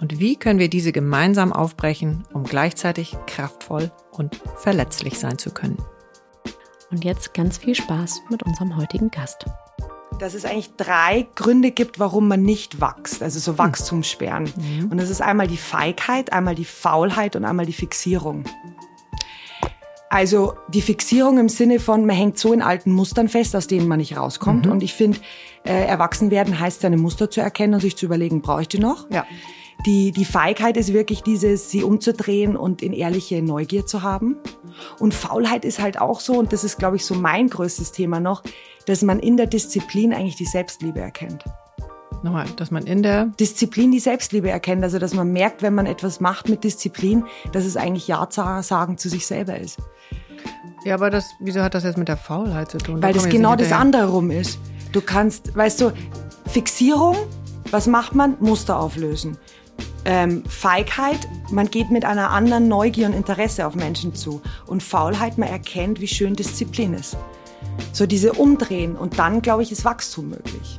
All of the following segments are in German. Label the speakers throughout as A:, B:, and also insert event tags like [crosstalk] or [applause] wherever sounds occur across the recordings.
A: Und wie können wir diese gemeinsam aufbrechen, um gleichzeitig kraftvoll und verletzlich sein zu können?
B: Und jetzt ganz viel Spaß mit unserem heutigen Gast.
C: Dass es eigentlich drei Gründe gibt, warum man nicht wächst, also so hm. Wachstumssperren. Mhm. Und das ist einmal die Feigheit, einmal die Faulheit und einmal die Fixierung. Also die Fixierung im Sinne von, man hängt so in alten Mustern fest, aus denen man nicht rauskommt. Mhm. Und ich finde, äh, erwachsen werden heißt seine Muster zu erkennen und sich zu überlegen, brauche ich die noch? Ja. Die, die Feigheit ist wirklich dieses, sie umzudrehen und in ehrliche Neugier zu haben. Und Faulheit ist halt auch so, und das ist, glaube ich, so mein größtes Thema noch, dass man in der Disziplin eigentlich die Selbstliebe erkennt.
A: Nochmal, dass man in der
C: Disziplin die Selbstliebe erkennt. Also, dass man merkt, wenn man etwas macht mit Disziplin, dass es eigentlich Ja sagen zu sich selber ist.
A: Ja, aber das, wieso hat das jetzt mit der Faulheit zu tun?
C: Weil da das genau das andere rum ist. Du kannst, weißt du, Fixierung, was macht man? Muster auflösen ähm, Feigheit, man geht mit einer anderen Neugier und Interesse auf Menschen zu. Und Faulheit, man erkennt, wie schön Disziplin ist. So diese Umdrehen und dann, glaube ich, ist Wachstum möglich.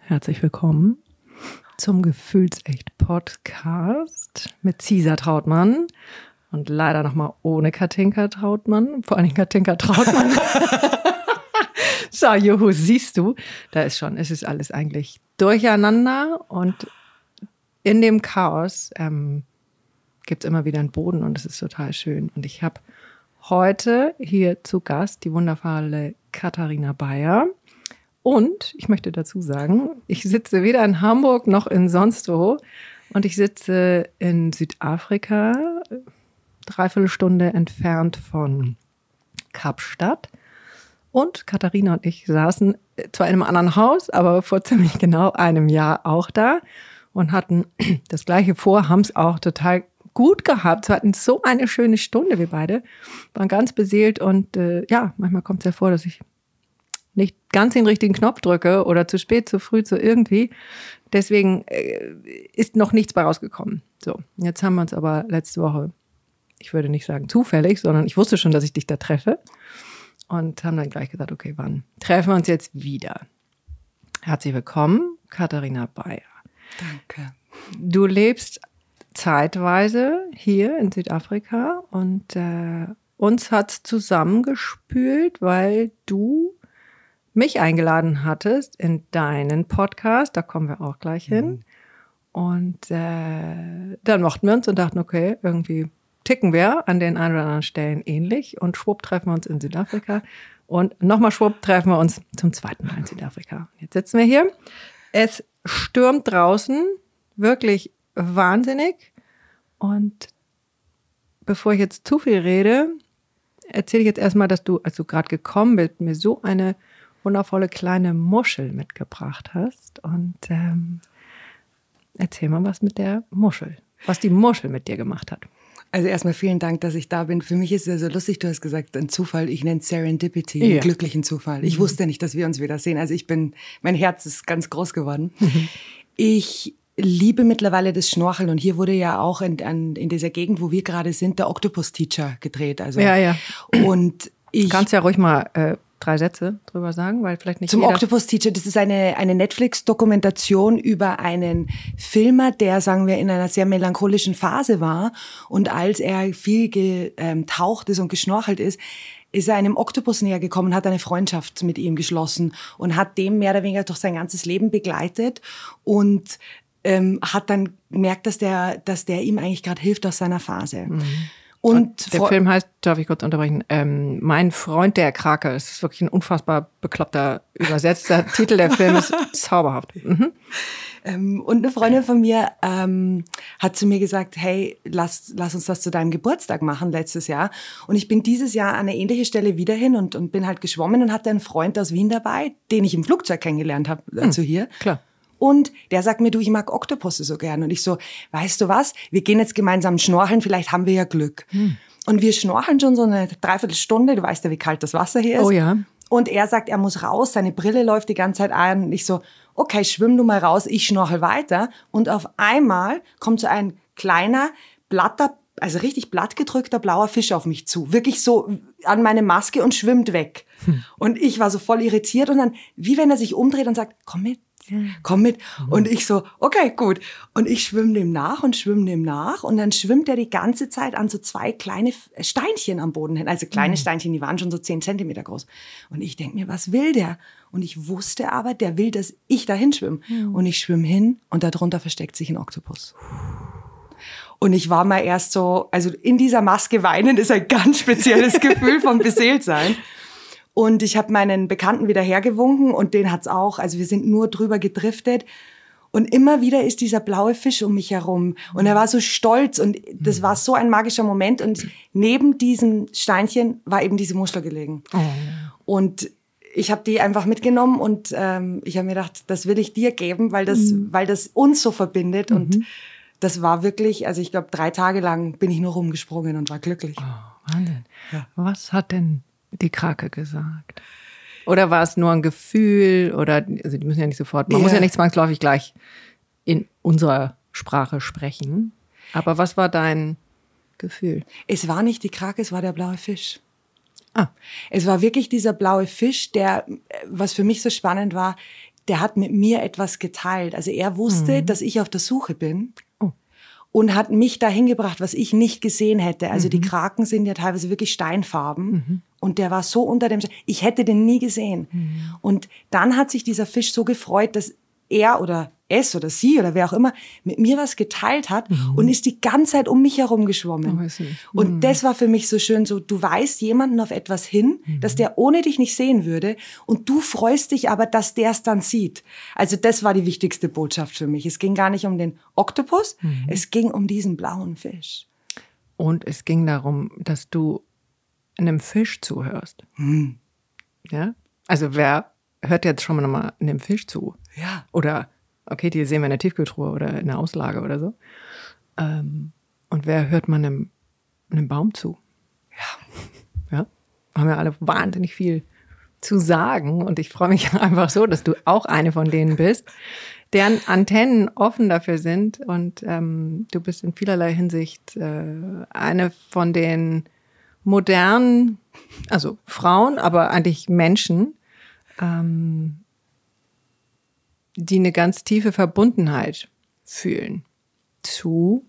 A: Herzlich willkommen zum Gefühlsecht Podcast mit Cesar Trautmann und leider nochmal ohne Katinka Trautmann, vor allem Katinka Trautmann. [laughs] [laughs] So, Juhu, siehst du, da ist schon, es ist alles eigentlich durcheinander und in dem Chaos ähm, gibt es immer wieder einen Boden und es ist total schön. Und ich habe heute hier zu Gast die wundervolle Katharina Bayer. Und ich möchte dazu sagen, ich sitze weder in Hamburg noch in sonst wo. Und ich sitze in Südafrika, dreiviertel Stunde entfernt von Kapstadt. Und Katharina und ich saßen zwar in einem anderen Haus, aber vor ziemlich genau einem Jahr auch da und hatten [clears throat] das gleiche vor, haben es auch total gut gehabt. Wir hatten so eine schöne Stunde, wir beide, waren ganz beseelt und äh, ja, manchmal kommt es ja vor, dass ich nicht ganz den richtigen Knopf drücke oder zu spät, zu früh, zu irgendwie. Deswegen äh, ist noch nichts bei rausgekommen. So, jetzt haben wir uns aber letzte Woche, ich würde nicht sagen zufällig, sondern ich wusste schon, dass ich dich da treffe und haben dann gleich gesagt, okay, wann treffen wir uns jetzt wieder? Herzlich willkommen, Katharina Bayer.
C: Danke.
A: Du lebst zeitweise hier in Südafrika und äh, uns hat zusammengespült, weil du mich eingeladen hattest in deinen Podcast. Da kommen wir auch gleich hin. Mhm. Und äh, dann mochten wir uns und dachten, okay, irgendwie ticken wir an den ein oder anderen Stellen ähnlich und schwupp treffen wir uns in Südafrika und nochmal schwupp treffen wir uns zum zweiten Mal in Südafrika. Jetzt sitzen wir hier. Es stürmt draußen, wirklich wahnsinnig. Und bevor ich jetzt zu viel rede, erzähle ich jetzt erstmal, dass du, als du gerade gekommen bist, mir so eine wundervolle kleine Muschel mitgebracht hast. Und ähm, erzähl mal was mit der Muschel, was die Muschel mit dir gemacht hat.
C: Also erstmal vielen Dank, dass ich da bin. Für mich ist es ja so lustig, du hast gesagt, ein Zufall. Ich nenne es Serendipity, ja. glücklichen Zufall. Ich mhm. wusste nicht, dass wir uns wieder sehen. Also ich bin, mein Herz ist ganz groß geworden. Mhm. Ich liebe mittlerweile das Schnorcheln und hier wurde ja auch in, in, in dieser Gegend, wo wir gerade sind, der Octopus Teacher gedreht. Also
A: ja, ja.
C: Und ich
A: kannst ja ruhig mal äh, drei Sätze drüber sagen, weil vielleicht nicht
C: zum Octopus Teacher. Das ist eine eine Netflix-Dokumentation über einen Filmer, der sagen wir in einer sehr melancholischen Phase war und als er viel getaucht ist und geschnorchelt ist, ist er einem Oktopus näher gekommen, hat eine Freundschaft mit ihm geschlossen und hat dem mehr oder weniger durch sein ganzes Leben begleitet und ähm, hat dann gemerkt, dass der, dass der ihm eigentlich gerade hilft aus seiner Phase. Mhm.
A: Und der Film heißt, darf ich kurz unterbrechen, ähm, Mein Freund der Krake. Es ist wirklich ein unfassbar bekloppter, übersetzter [laughs] Titel. Der Film ist zauberhaft. Mhm.
C: Ähm, und eine Freundin von mir ähm, hat zu mir gesagt, hey, lass, lass uns das zu deinem Geburtstag machen letztes Jahr. Und ich bin dieses Jahr an eine ähnliche Stelle wieder hin und, und bin halt geschwommen und hatte einen Freund aus Wien dabei, den ich im Flugzeug kennengelernt habe, dazu hm, hier.
A: Klar.
C: Und der sagt mir, du, ich mag Oktopusse so gern. Und ich so, weißt du was? Wir gehen jetzt gemeinsam schnorcheln, vielleicht haben wir ja Glück. Hm. Und wir schnorcheln schon so eine Dreiviertelstunde. Du weißt ja, wie kalt das Wasser hier ist.
A: Oh ja.
C: Und er sagt, er muss raus, seine Brille läuft die ganze Zeit ein. Und ich so, okay, schwimm du mal raus, ich schnorchel weiter. Und auf einmal kommt so ein kleiner, blatter, also richtig blattgedrückter blauer Fisch auf mich zu. Wirklich so an meine Maske und schwimmt weg. Hm. Und ich war so voll irritiert und dann, wie wenn er sich umdreht und sagt, komm mit, komm mit. Und ich so, okay, gut. Und ich schwimme dem nach und schwimme dem nach. Und dann schwimmt er die ganze Zeit an so zwei kleine Steinchen am Boden hin. Also kleine mhm. Steinchen, die waren schon so zehn Zentimeter groß. Und ich denke mir, was will der? Und ich wusste aber, der will, dass ich dahin schwimme. Mhm. Und ich schwimme hin und darunter versteckt sich ein Oktopus. Und ich war mal erst so, also in dieser Maske weinen ist ein ganz spezielles [laughs] Gefühl vom Beseeltsein. Und ich habe meinen Bekannten wieder hergewunken und den hat's auch. Also wir sind nur drüber gedriftet. Und immer wieder ist dieser blaue Fisch um mich herum. Und er war so stolz und das war so ein magischer Moment. Und neben diesem Steinchen war eben diese Muschel gelegen. Oh. Und ich habe die einfach mitgenommen und ähm, ich habe mir gedacht, das will ich dir geben, weil das, mhm. weil das uns so verbindet. Mhm. Und das war wirklich, also ich glaube, drei Tage lang bin ich nur rumgesprungen und war glücklich.
A: Oh, Wahnsinn. Ja. Was hat denn die Krake gesagt? Oder war es nur ein Gefühl? Oder, also die müssen ja nicht sofort, man ja. muss ja nicht zwangsläufig gleich in unserer Sprache sprechen. Aber was war dein Gefühl?
C: Es war nicht die Krake, es war der blaue Fisch.
A: Ah.
C: Es war wirklich dieser blaue Fisch, der, was für mich so spannend war, der hat mit mir etwas geteilt. Also er wusste, mhm. dass ich auf der Suche bin und hat mich dahin gebracht, was ich nicht gesehen hätte. Also mhm. die Kraken sind ja teilweise wirklich Steinfarben. Mhm. Und der war so unter dem, ich hätte den nie gesehen. Mhm. Und dann hat sich dieser Fisch so gefreut, dass er oder es oder sie oder wer auch immer mit mir was geteilt hat mhm. und ist die ganze Zeit um mich herum geschwommen. Oh, mhm. Und das war für mich so schön, so du weißt jemanden auf etwas hin, mhm. dass der ohne dich nicht sehen würde und du freust dich aber, dass der es dann sieht. Also das war die wichtigste Botschaft für mich. Es ging gar nicht um den Oktopus, mhm. es ging um diesen blauen Fisch.
A: Und es ging darum, dass du einem Fisch zuhörst.
C: Mhm.
A: Ja? Also wer hört jetzt schon mal einem Fisch zu?
C: Ja.
A: Oder Okay, die sehen wir in der Tiefkühltruhe oder in der Auslage oder so. Ähm, und wer hört man einem, einem Baum zu?
C: Ja.
A: Ja. Haben ja alle wahnsinnig viel zu sagen. Und ich freue mich [laughs] einfach so, dass du auch eine von denen bist, deren Antennen offen dafür sind. Und ähm, du bist in vielerlei Hinsicht äh, eine von den modernen, also Frauen, aber eigentlich Menschen, ähm, die eine ganz tiefe Verbundenheit fühlen zu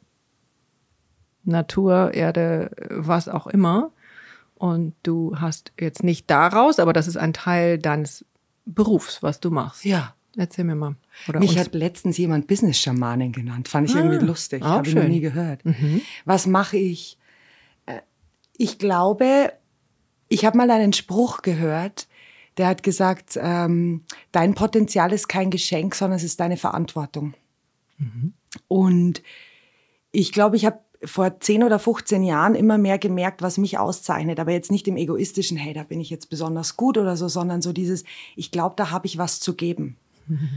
A: Natur, Erde, was auch immer. Und du hast jetzt nicht daraus, aber das ist ein Teil deines Berufs, was du machst.
C: Ja.
A: Erzähl mir mal.
C: Oder Mich uns. hat letztens jemand Business-Schamanin genannt. Fand ich ah, irgendwie lustig. Habe ich noch nie gehört. Mhm. Was mache ich? Äh, ich glaube, ich habe mal einen Spruch gehört, der hat gesagt, ähm, dein Potenzial ist kein Geschenk, sondern es ist deine Verantwortung. Mhm. Und ich glaube, ich habe vor 10 oder 15 Jahren immer mehr gemerkt, was mich auszeichnet, aber jetzt nicht im egoistischen, hey, da bin ich jetzt besonders gut oder so, sondern so dieses, ich glaube, da habe ich was zu geben. Mhm.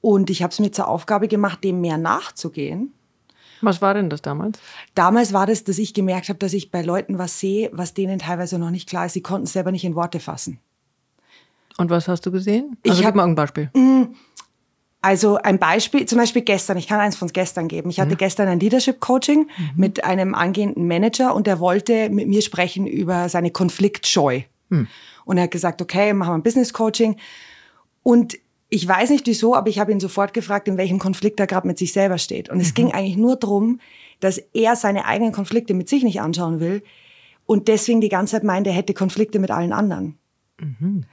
C: Und ich habe es mir zur Aufgabe gemacht, dem mehr nachzugehen.
A: Was war denn das damals?
C: Damals war das, dass ich gemerkt habe, dass ich bei Leuten was sehe, was denen teilweise noch nicht klar ist. Sie konnten es selber nicht in Worte fassen.
A: Und was hast du gesehen? Also
C: ich habe
A: mal ein Beispiel.
C: Mm, Also ein Beispiel, zum Beispiel gestern, ich kann eins von gestern geben. Ich hatte ja. gestern ein Leadership Coaching mhm. mit einem angehenden Manager und der wollte mit mir sprechen über seine Konfliktscheu. Mhm. Und er hat gesagt, okay, machen wir ein Business Coaching. Und ich weiß nicht wieso, aber ich habe ihn sofort gefragt, in welchem Konflikt er gerade mit sich selber steht. Und mhm. es ging eigentlich nur darum, dass er seine eigenen Konflikte mit sich nicht anschauen will und deswegen die ganze Zeit meint, er hätte Konflikte mit allen anderen. Mhm.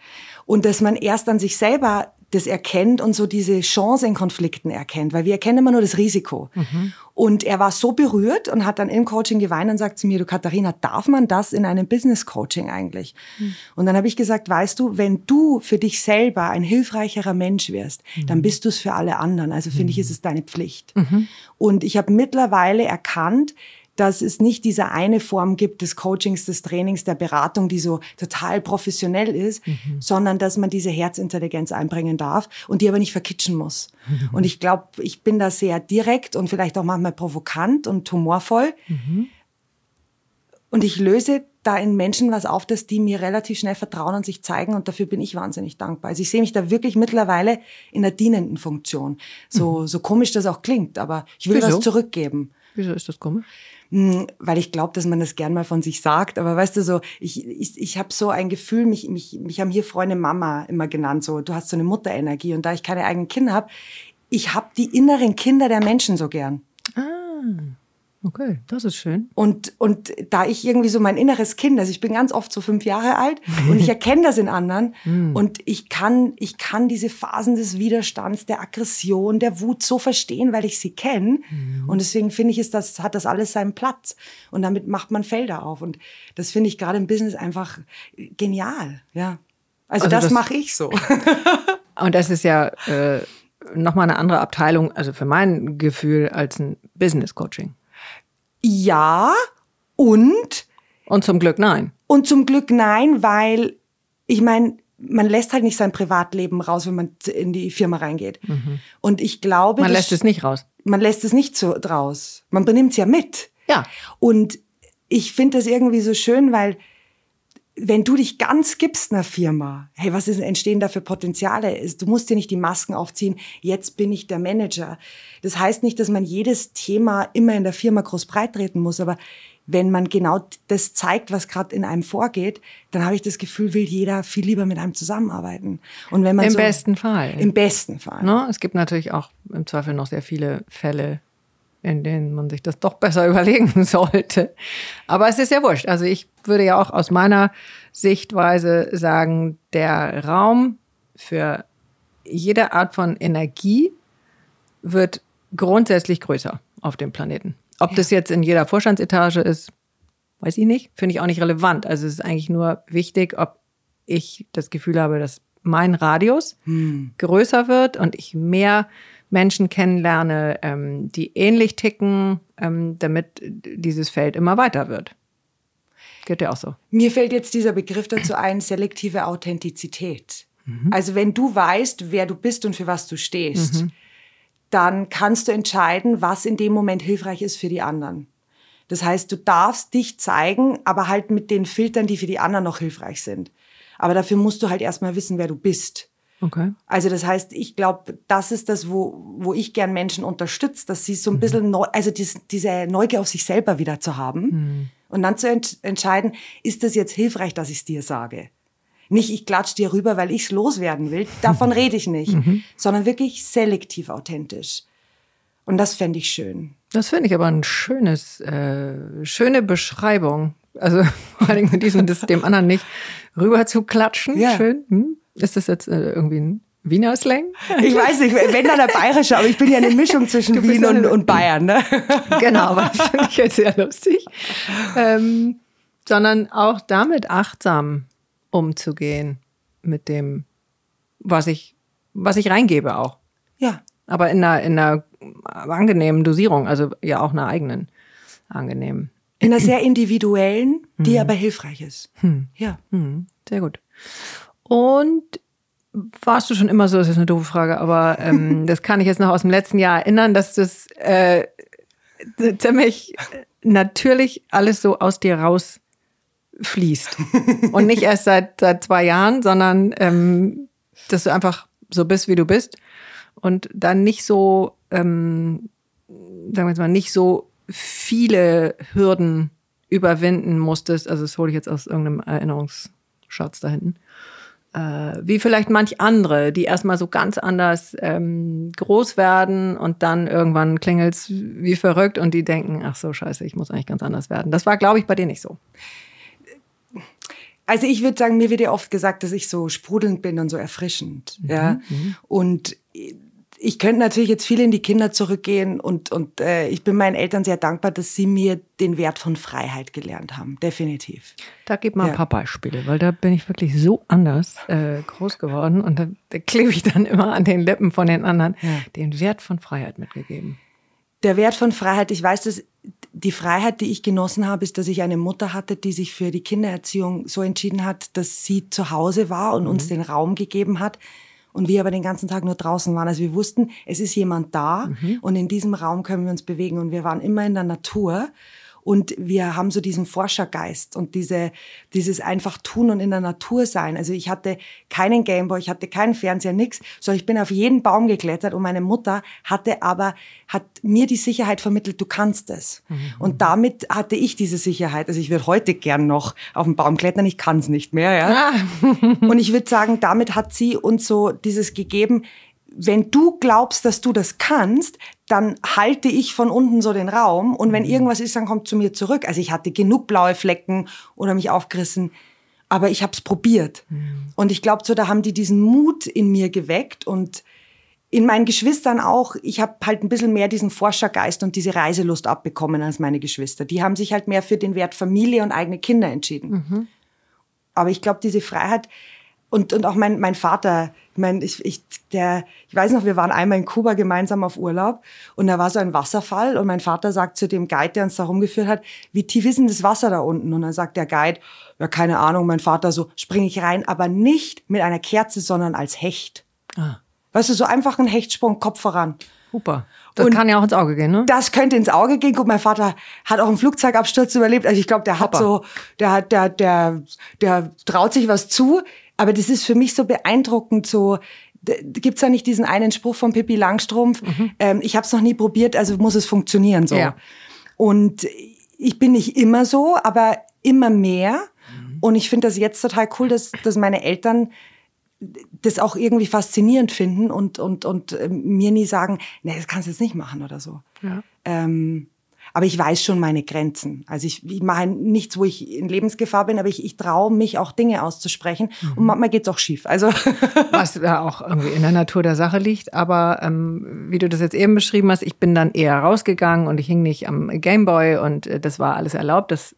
C: Und dass man erst an sich selber das erkennt und so diese Chance in Konflikten erkennt, weil wir erkennen immer nur das Risiko. Mhm. Und er war so berührt und hat dann im Coaching geweint und sagt zu mir, du Katharina, darf man das in einem Business Coaching eigentlich? Mhm. Und dann habe ich gesagt, weißt du, wenn du für dich selber ein hilfreicherer Mensch wirst, mhm. dann bist du es für alle anderen. Also finde ich, mhm. ist es deine Pflicht. Mhm. Und ich habe mittlerweile erkannt, dass es nicht diese eine Form gibt des Coachings, des Trainings, der Beratung, die so total professionell ist, mhm. sondern dass man diese Herzintelligenz einbringen darf und die aber nicht verkitschen muss. Mhm. Und ich glaube, ich bin da sehr direkt und vielleicht auch manchmal provokant und humorvoll. Mhm. Und ich löse da in Menschen was auf, dass die mir relativ schnell vertrauen und sich zeigen und dafür bin ich wahnsinnig dankbar. Also ich sehe mich da wirklich mittlerweile in der dienenden Funktion. So, mhm. so komisch das auch klingt, aber ich will Wieso? was zurückgeben.
A: Wieso ist das komisch?
C: Hm, weil ich glaube, dass man das gern mal von sich sagt. Aber weißt du, so ich, ich, ich habe so ein Gefühl, mich, mich, mich haben hier Freunde Mama immer genannt. So, du hast so eine Mutterenergie. Und da ich keine eigenen Kinder habe, ich habe die inneren Kinder der Menschen so gern.
A: Ah. Okay, das ist schön.
C: Und, und da ich irgendwie so mein inneres Kind, also ich bin ganz oft so fünf Jahre alt und ich [laughs] erkenne das in anderen hm. und ich kann, ich kann diese Phasen des Widerstands, der Aggression, der Wut so verstehen, weil ich sie kenne. Mhm. Und deswegen finde ich, ist das, hat das alles seinen Platz. Und damit macht man Felder auf. Und das finde ich gerade im Business einfach genial, ja. Also, also das, das mache ich so. [laughs]
A: und das ist ja äh, nochmal eine andere Abteilung, also für mein Gefühl, als ein Business Coaching.
C: Ja und.
A: Und zum Glück nein.
C: Und zum Glück nein, weil ich meine, man lässt halt nicht sein Privatleben raus, wenn man in die Firma reingeht. Mhm. Und ich glaube.
A: Man lässt es nicht raus.
C: Man lässt es nicht so raus. Man benimmt es ja mit.
A: Ja.
C: Und ich finde das irgendwie so schön, weil wenn du dich ganz gibst einer Firma, hey, was ist, entstehen da für Potenziale? Du musst dir nicht die Masken aufziehen, jetzt bin ich der Manager. Das heißt nicht, dass man jedes Thema immer in der Firma groß breit treten muss, aber wenn man genau das zeigt, was gerade in einem vorgeht, dann habe ich das Gefühl, will jeder viel lieber mit einem zusammenarbeiten. Und wenn man
A: Im
C: so,
A: besten Fall.
C: Im besten Fall.
A: Ne? es gibt natürlich auch im Zweifel noch sehr viele Fälle, in denen man sich das doch besser [laughs] überlegen sollte. Aber es ist ja wurscht. Also ich würde ja auch aus meiner Sichtweise sagen, der Raum für jede Art von Energie wird grundsätzlich größer auf dem Planeten. Ob ja. das jetzt in jeder Vorstandsetage ist, weiß ich nicht. Finde ich auch nicht relevant. Also es ist eigentlich nur wichtig, ob ich das Gefühl habe, dass mein Radius hm. größer wird und ich mehr Menschen kennenlerne, ähm, die ähnlich ticken, ähm, damit dieses Feld immer weiter wird. Geht ja auch so.
C: Mir fällt jetzt dieser Begriff dazu ein, selektive Authentizität. Mhm. Also wenn du weißt, wer du bist und für was du stehst, mhm. dann kannst du entscheiden, was in dem Moment hilfreich ist für die anderen. Das heißt, du darfst dich zeigen, aber halt mit den Filtern, die für die anderen noch hilfreich sind. Aber dafür musst du halt erstmal wissen, wer du bist.
A: Okay.
C: Also das heißt, ich glaube, das ist das, wo, wo ich gern Menschen unterstütze, dass sie so ein mhm. bisschen, neu, also dies, diese Neugier auf sich selber wieder zu haben mhm. und dann zu ent entscheiden, ist das jetzt hilfreich, dass ich es dir sage? Nicht, ich klatsch dir rüber, weil ich es loswerden will, [laughs] davon rede ich nicht, mhm. sondern wirklich selektiv authentisch. Und das fände ich schön.
A: Das finde ich aber ein schönes, äh, schöne Beschreibung. Also [laughs] vor allem mit diesem, das dem anderen nicht rüber zu klatschen. Ja. Schön. Hm? Ist das jetzt äh, irgendwie ein Wiener Slang?
C: Ich weiß nicht, wenn dann der Bayerische, aber ich bin ja eine Mischung [laughs] zwischen Wien und, und, Bayern. Ne? [laughs]
A: Genau, aber das finde ich jetzt sehr lustig. Ähm, sondern auch damit achtsam umzugehen mit dem, was ich, was ich reingebe auch.
C: Ja.
A: Aber in einer, in einer angenehmen Dosierung, also ja auch einer eigenen angenehmen.
C: In einer sehr individuellen, die mhm. aber hilfreich ist.
A: Hm. Ja. Mhm. Sehr gut. Und warst du schon immer so, das ist eine doofe Frage, aber ähm, [laughs] das kann ich jetzt noch aus dem letzten Jahr erinnern, dass das äh, ziemlich natürlich alles so aus dir rausfließt. Und nicht erst seit, seit zwei Jahren, sondern ähm, dass du einfach so bist, wie du bist und dann nicht so, ähm, sagen wir jetzt mal, nicht so viele Hürden überwinden musstest. Also das hole ich jetzt aus irgendeinem Erinnerungsschatz da hinten wie vielleicht manch andere, die erstmal so ganz anders ähm, groß werden und dann irgendwann klingelt's wie verrückt und die denken, ach so, scheiße, ich muss eigentlich ganz anders werden. Das war, glaube ich, bei dir nicht so.
C: Also ich würde sagen, mir wird ja oft gesagt, dass ich so sprudelnd bin und so erfrischend. Mhm. Ja. Mhm. Und ich könnte natürlich jetzt viel in die Kinder zurückgehen und, und äh, ich bin meinen Eltern sehr dankbar, dass sie mir den Wert von Freiheit gelernt haben. Definitiv.
A: Da gib mal ja. ein paar Beispiele, weil da bin ich wirklich so anders äh, groß geworden und da, da klebe ich dann immer an den Lippen von den anderen ja. den Wert von Freiheit mitgegeben.
C: Der Wert von Freiheit, ich weiß, dass die Freiheit, die ich genossen habe, ist, dass ich eine Mutter hatte, die sich für die Kindererziehung so entschieden hat, dass sie zu Hause war und mhm. uns den Raum gegeben hat, und wir aber den ganzen Tag nur draußen waren. Also wir wussten, es ist jemand da mhm. und in diesem Raum können wir uns bewegen und wir waren immer in der Natur und wir haben so diesen Forschergeist und diese, dieses einfach tun und in der Natur sein. Also ich hatte keinen Gameboy, ich hatte keinen Fernseher, nix, sondern ich bin auf jeden Baum geklettert und meine Mutter hatte aber, hat mir die Sicherheit vermittelt, du kannst es. Mhm. Und damit hatte ich diese Sicherheit. Also ich würde heute gern noch auf den Baum klettern, ich kann es nicht mehr, ja. Ah. [laughs] und ich würde sagen, damit hat sie uns so dieses gegeben, wenn du glaubst, dass du das kannst, dann halte ich von unten so den Raum und wenn mhm. irgendwas ist, dann kommt zu mir zurück. Also ich hatte genug blaue Flecken oder mich aufgerissen, aber ich habe es probiert. Mhm. Und ich glaube, so da haben die diesen Mut in mir geweckt und in meinen Geschwistern auch. Ich habe halt ein bisschen mehr diesen Forschergeist und diese Reiselust abbekommen als meine Geschwister. Die haben sich halt mehr für den Wert Familie und eigene Kinder entschieden. Mhm. Aber ich glaube, diese Freiheit, und, und auch mein, mein Vater, ich meine, ich, ich, der, ich weiß noch, wir waren einmal in Kuba gemeinsam auf Urlaub und da war so ein Wasserfall und mein Vater sagt zu dem Guide, der uns da rumgeführt hat, wie tief ist denn das Wasser da unten? Und dann sagt der Guide, ja, keine Ahnung, mein Vater so, springe ich rein, aber nicht mit einer Kerze, sondern als Hecht. Ah. Weißt du, so einfach ein Hechtsprung, Kopf voran.
A: Super. Das und kann ja auch ins Auge gehen, ne?
C: Das könnte ins Auge gehen. Guck, mein Vater hat auch einen Flugzeugabsturz überlebt. Also ich glaube, der hat Hopper. so, der hat, der, der, der traut sich was zu. Aber das ist für mich so beeindruckend, so gibt's da nicht diesen einen Spruch von Pippi Langstrumpf? Mhm. Ähm, ich habe es noch nie probiert, also muss es funktionieren so. Ja. Und ich bin nicht immer so, aber immer mehr. Mhm. Und ich finde das jetzt total cool, dass, dass meine Eltern das auch irgendwie faszinierend finden und, und, und äh, mir nie sagen, nee, das kannst du jetzt nicht machen oder so. Ja. Ähm, aber ich weiß schon meine Grenzen. Also ich, ich mache nichts, wo ich in Lebensgefahr bin, aber ich, ich traue mich auch Dinge auszusprechen. Mhm. Und manchmal geht's auch schief. Also [laughs]
A: Was ja auch irgendwie in der Natur der Sache liegt. Aber ähm, wie du das jetzt eben beschrieben hast, ich bin dann eher rausgegangen und ich hing nicht am Gameboy und äh, das war alles erlaubt. Das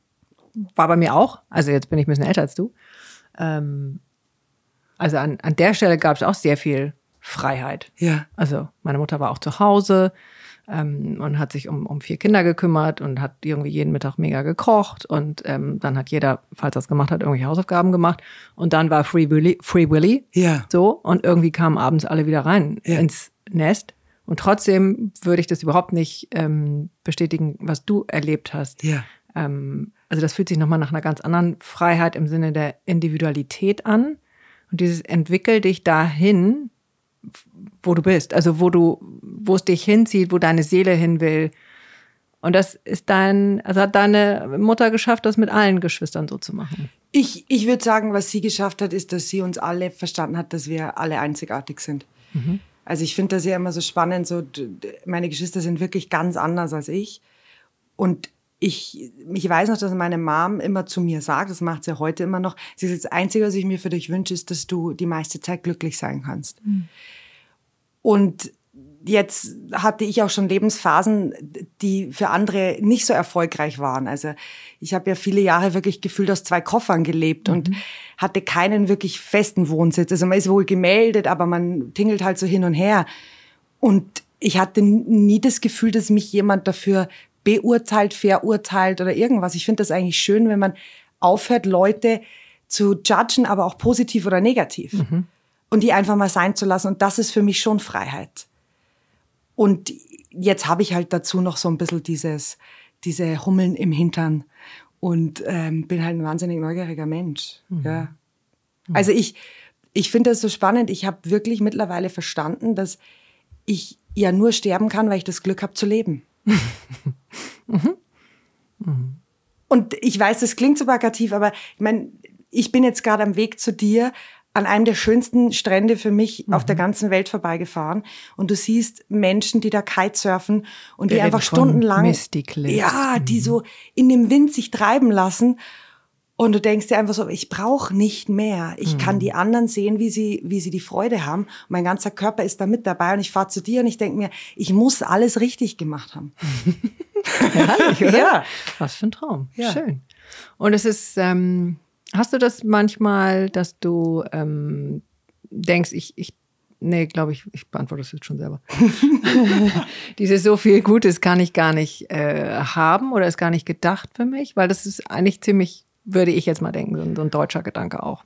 A: war bei mir auch. Also jetzt bin ich ein bisschen älter als du. Ähm, also an, an der Stelle gab es auch sehr viel Freiheit. Ja. Also meine Mutter war auch zu Hause ähm, und hat sich um, um vier Kinder gekümmert und hat irgendwie jeden Mittag mega gekocht und ähm, dann hat jeder, falls er es gemacht hat, irgendwelche Hausaufgaben gemacht und dann war Free Willy, Free Willy ja. so und irgendwie kamen abends alle wieder rein ja. ins Nest und trotzdem würde ich das überhaupt nicht ähm, bestätigen, was du erlebt hast. Ja. Ähm, also das fühlt sich nochmal nach einer ganz anderen Freiheit im Sinne der Individualität an und dieses entwickel dich dahin, wo du bist, also wo du, wo es dich hinzieht, wo deine Seele hin will. Und das ist dein, also hat deine Mutter geschafft, das mit allen Geschwistern so zu machen.
C: Ich, ich würde sagen, was sie geschafft hat, ist, dass sie uns alle verstanden hat, dass wir alle einzigartig sind. Mhm. Also ich finde das ja immer so spannend, so meine Geschwister sind wirklich ganz anders als ich. Und ich, ich weiß noch, dass meine Mom immer zu mir sagt, das macht sie ja heute immer noch, sie ist das Einzige, was ich mir für dich wünsche, ist, dass du die meiste Zeit glücklich sein kannst. Mhm. Und jetzt hatte ich auch schon Lebensphasen, die für andere nicht so erfolgreich waren. Also ich habe ja viele Jahre wirklich gefühlt aus zwei Koffern gelebt mhm. und hatte keinen wirklich festen Wohnsitz. Also man ist wohl gemeldet, aber man tingelt halt so hin und her. Und ich hatte nie das Gefühl, dass mich jemand dafür beurteilt, verurteilt oder irgendwas. Ich finde das eigentlich schön, wenn man aufhört, Leute zu judgen, aber auch positiv oder negativ. Mhm. Und die einfach mal sein zu lassen. Und das ist für mich schon Freiheit. Und jetzt habe ich halt dazu noch so ein bisschen dieses, diese Hummeln im Hintern und ähm, bin halt ein wahnsinnig neugieriger Mensch. Mhm. Ja. Also ich, ich finde das so spannend. Ich habe wirklich mittlerweile verstanden, dass ich ja nur sterben kann, weil ich das Glück habe zu leben. [laughs] mhm. Mhm. Und ich weiß, das klingt so plakativ, aber ich meine, ich bin jetzt gerade am Weg zu dir an einem der schönsten Strände für mich mhm. auf der ganzen Welt vorbeigefahren und du siehst Menschen, die da Kitesurfen und Wir die einfach stundenlang ja, die mhm. so in dem Wind sich treiben lassen und du denkst dir einfach so, ich brauche nicht mehr. Ich mhm. kann die anderen sehen, wie sie, wie sie die Freude haben. mein ganzer Körper ist da mit dabei. Und ich fahre zu dir und ich denke mir, ich muss alles richtig gemacht haben. [laughs]
A: Herrlich, oder? [laughs] Ja. Was für ein Traum. Ja. Schön. Und es ist, ähm, hast du das manchmal, dass du ähm, denkst, ich, ich Nee, glaube ich, ich beantworte das jetzt schon selber. [laughs] [laughs] Dieses so viel Gutes kann ich gar nicht äh, haben oder ist gar nicht gedacht für mich, weil das ist eigentlich ziemlich würde ich jetzt mal denken, so ein deutscher Gedanke auch.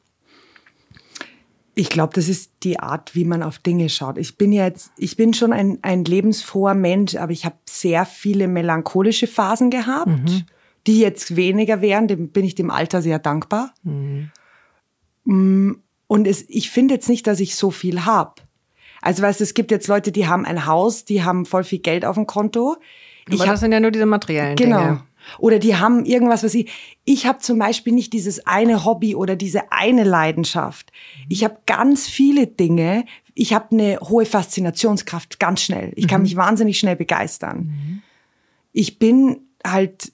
C: Ich glaube, das ist die Art, wie man auf Dinge schaut. Ich bin jetzt, ich bin schon ein, ein lebensfroher Mensch, aber ich habe sehr viele melancholische Phasen gehabt, mhm. Die jetzt weniger wären. Dem bin ich dem Alter sehr dankbar. Mhm. Mm, und es, ich finde jetzt nicht, dass ich so viel habe. Also weißt du, es gibt jetzt Leute, die haben ein Haus, die haben voll viel Geld auf dem Konto.
A: Aber ich das hab, sind ja nur diese materiellen
C: genau.
A: Dinge.
C: Oder die haben irgendwas, was ich. Ich habe zum Beispiel nicht dieses eine Hobby oder diese eine Leidenschaft. Ich habe ganz viele Dinge. Ich habe eine hohe Faszinationskraft, ganz schnell. Ich kann mhm. mich wahnsinnig schnell begeistern. Mhm. Ich bin halt,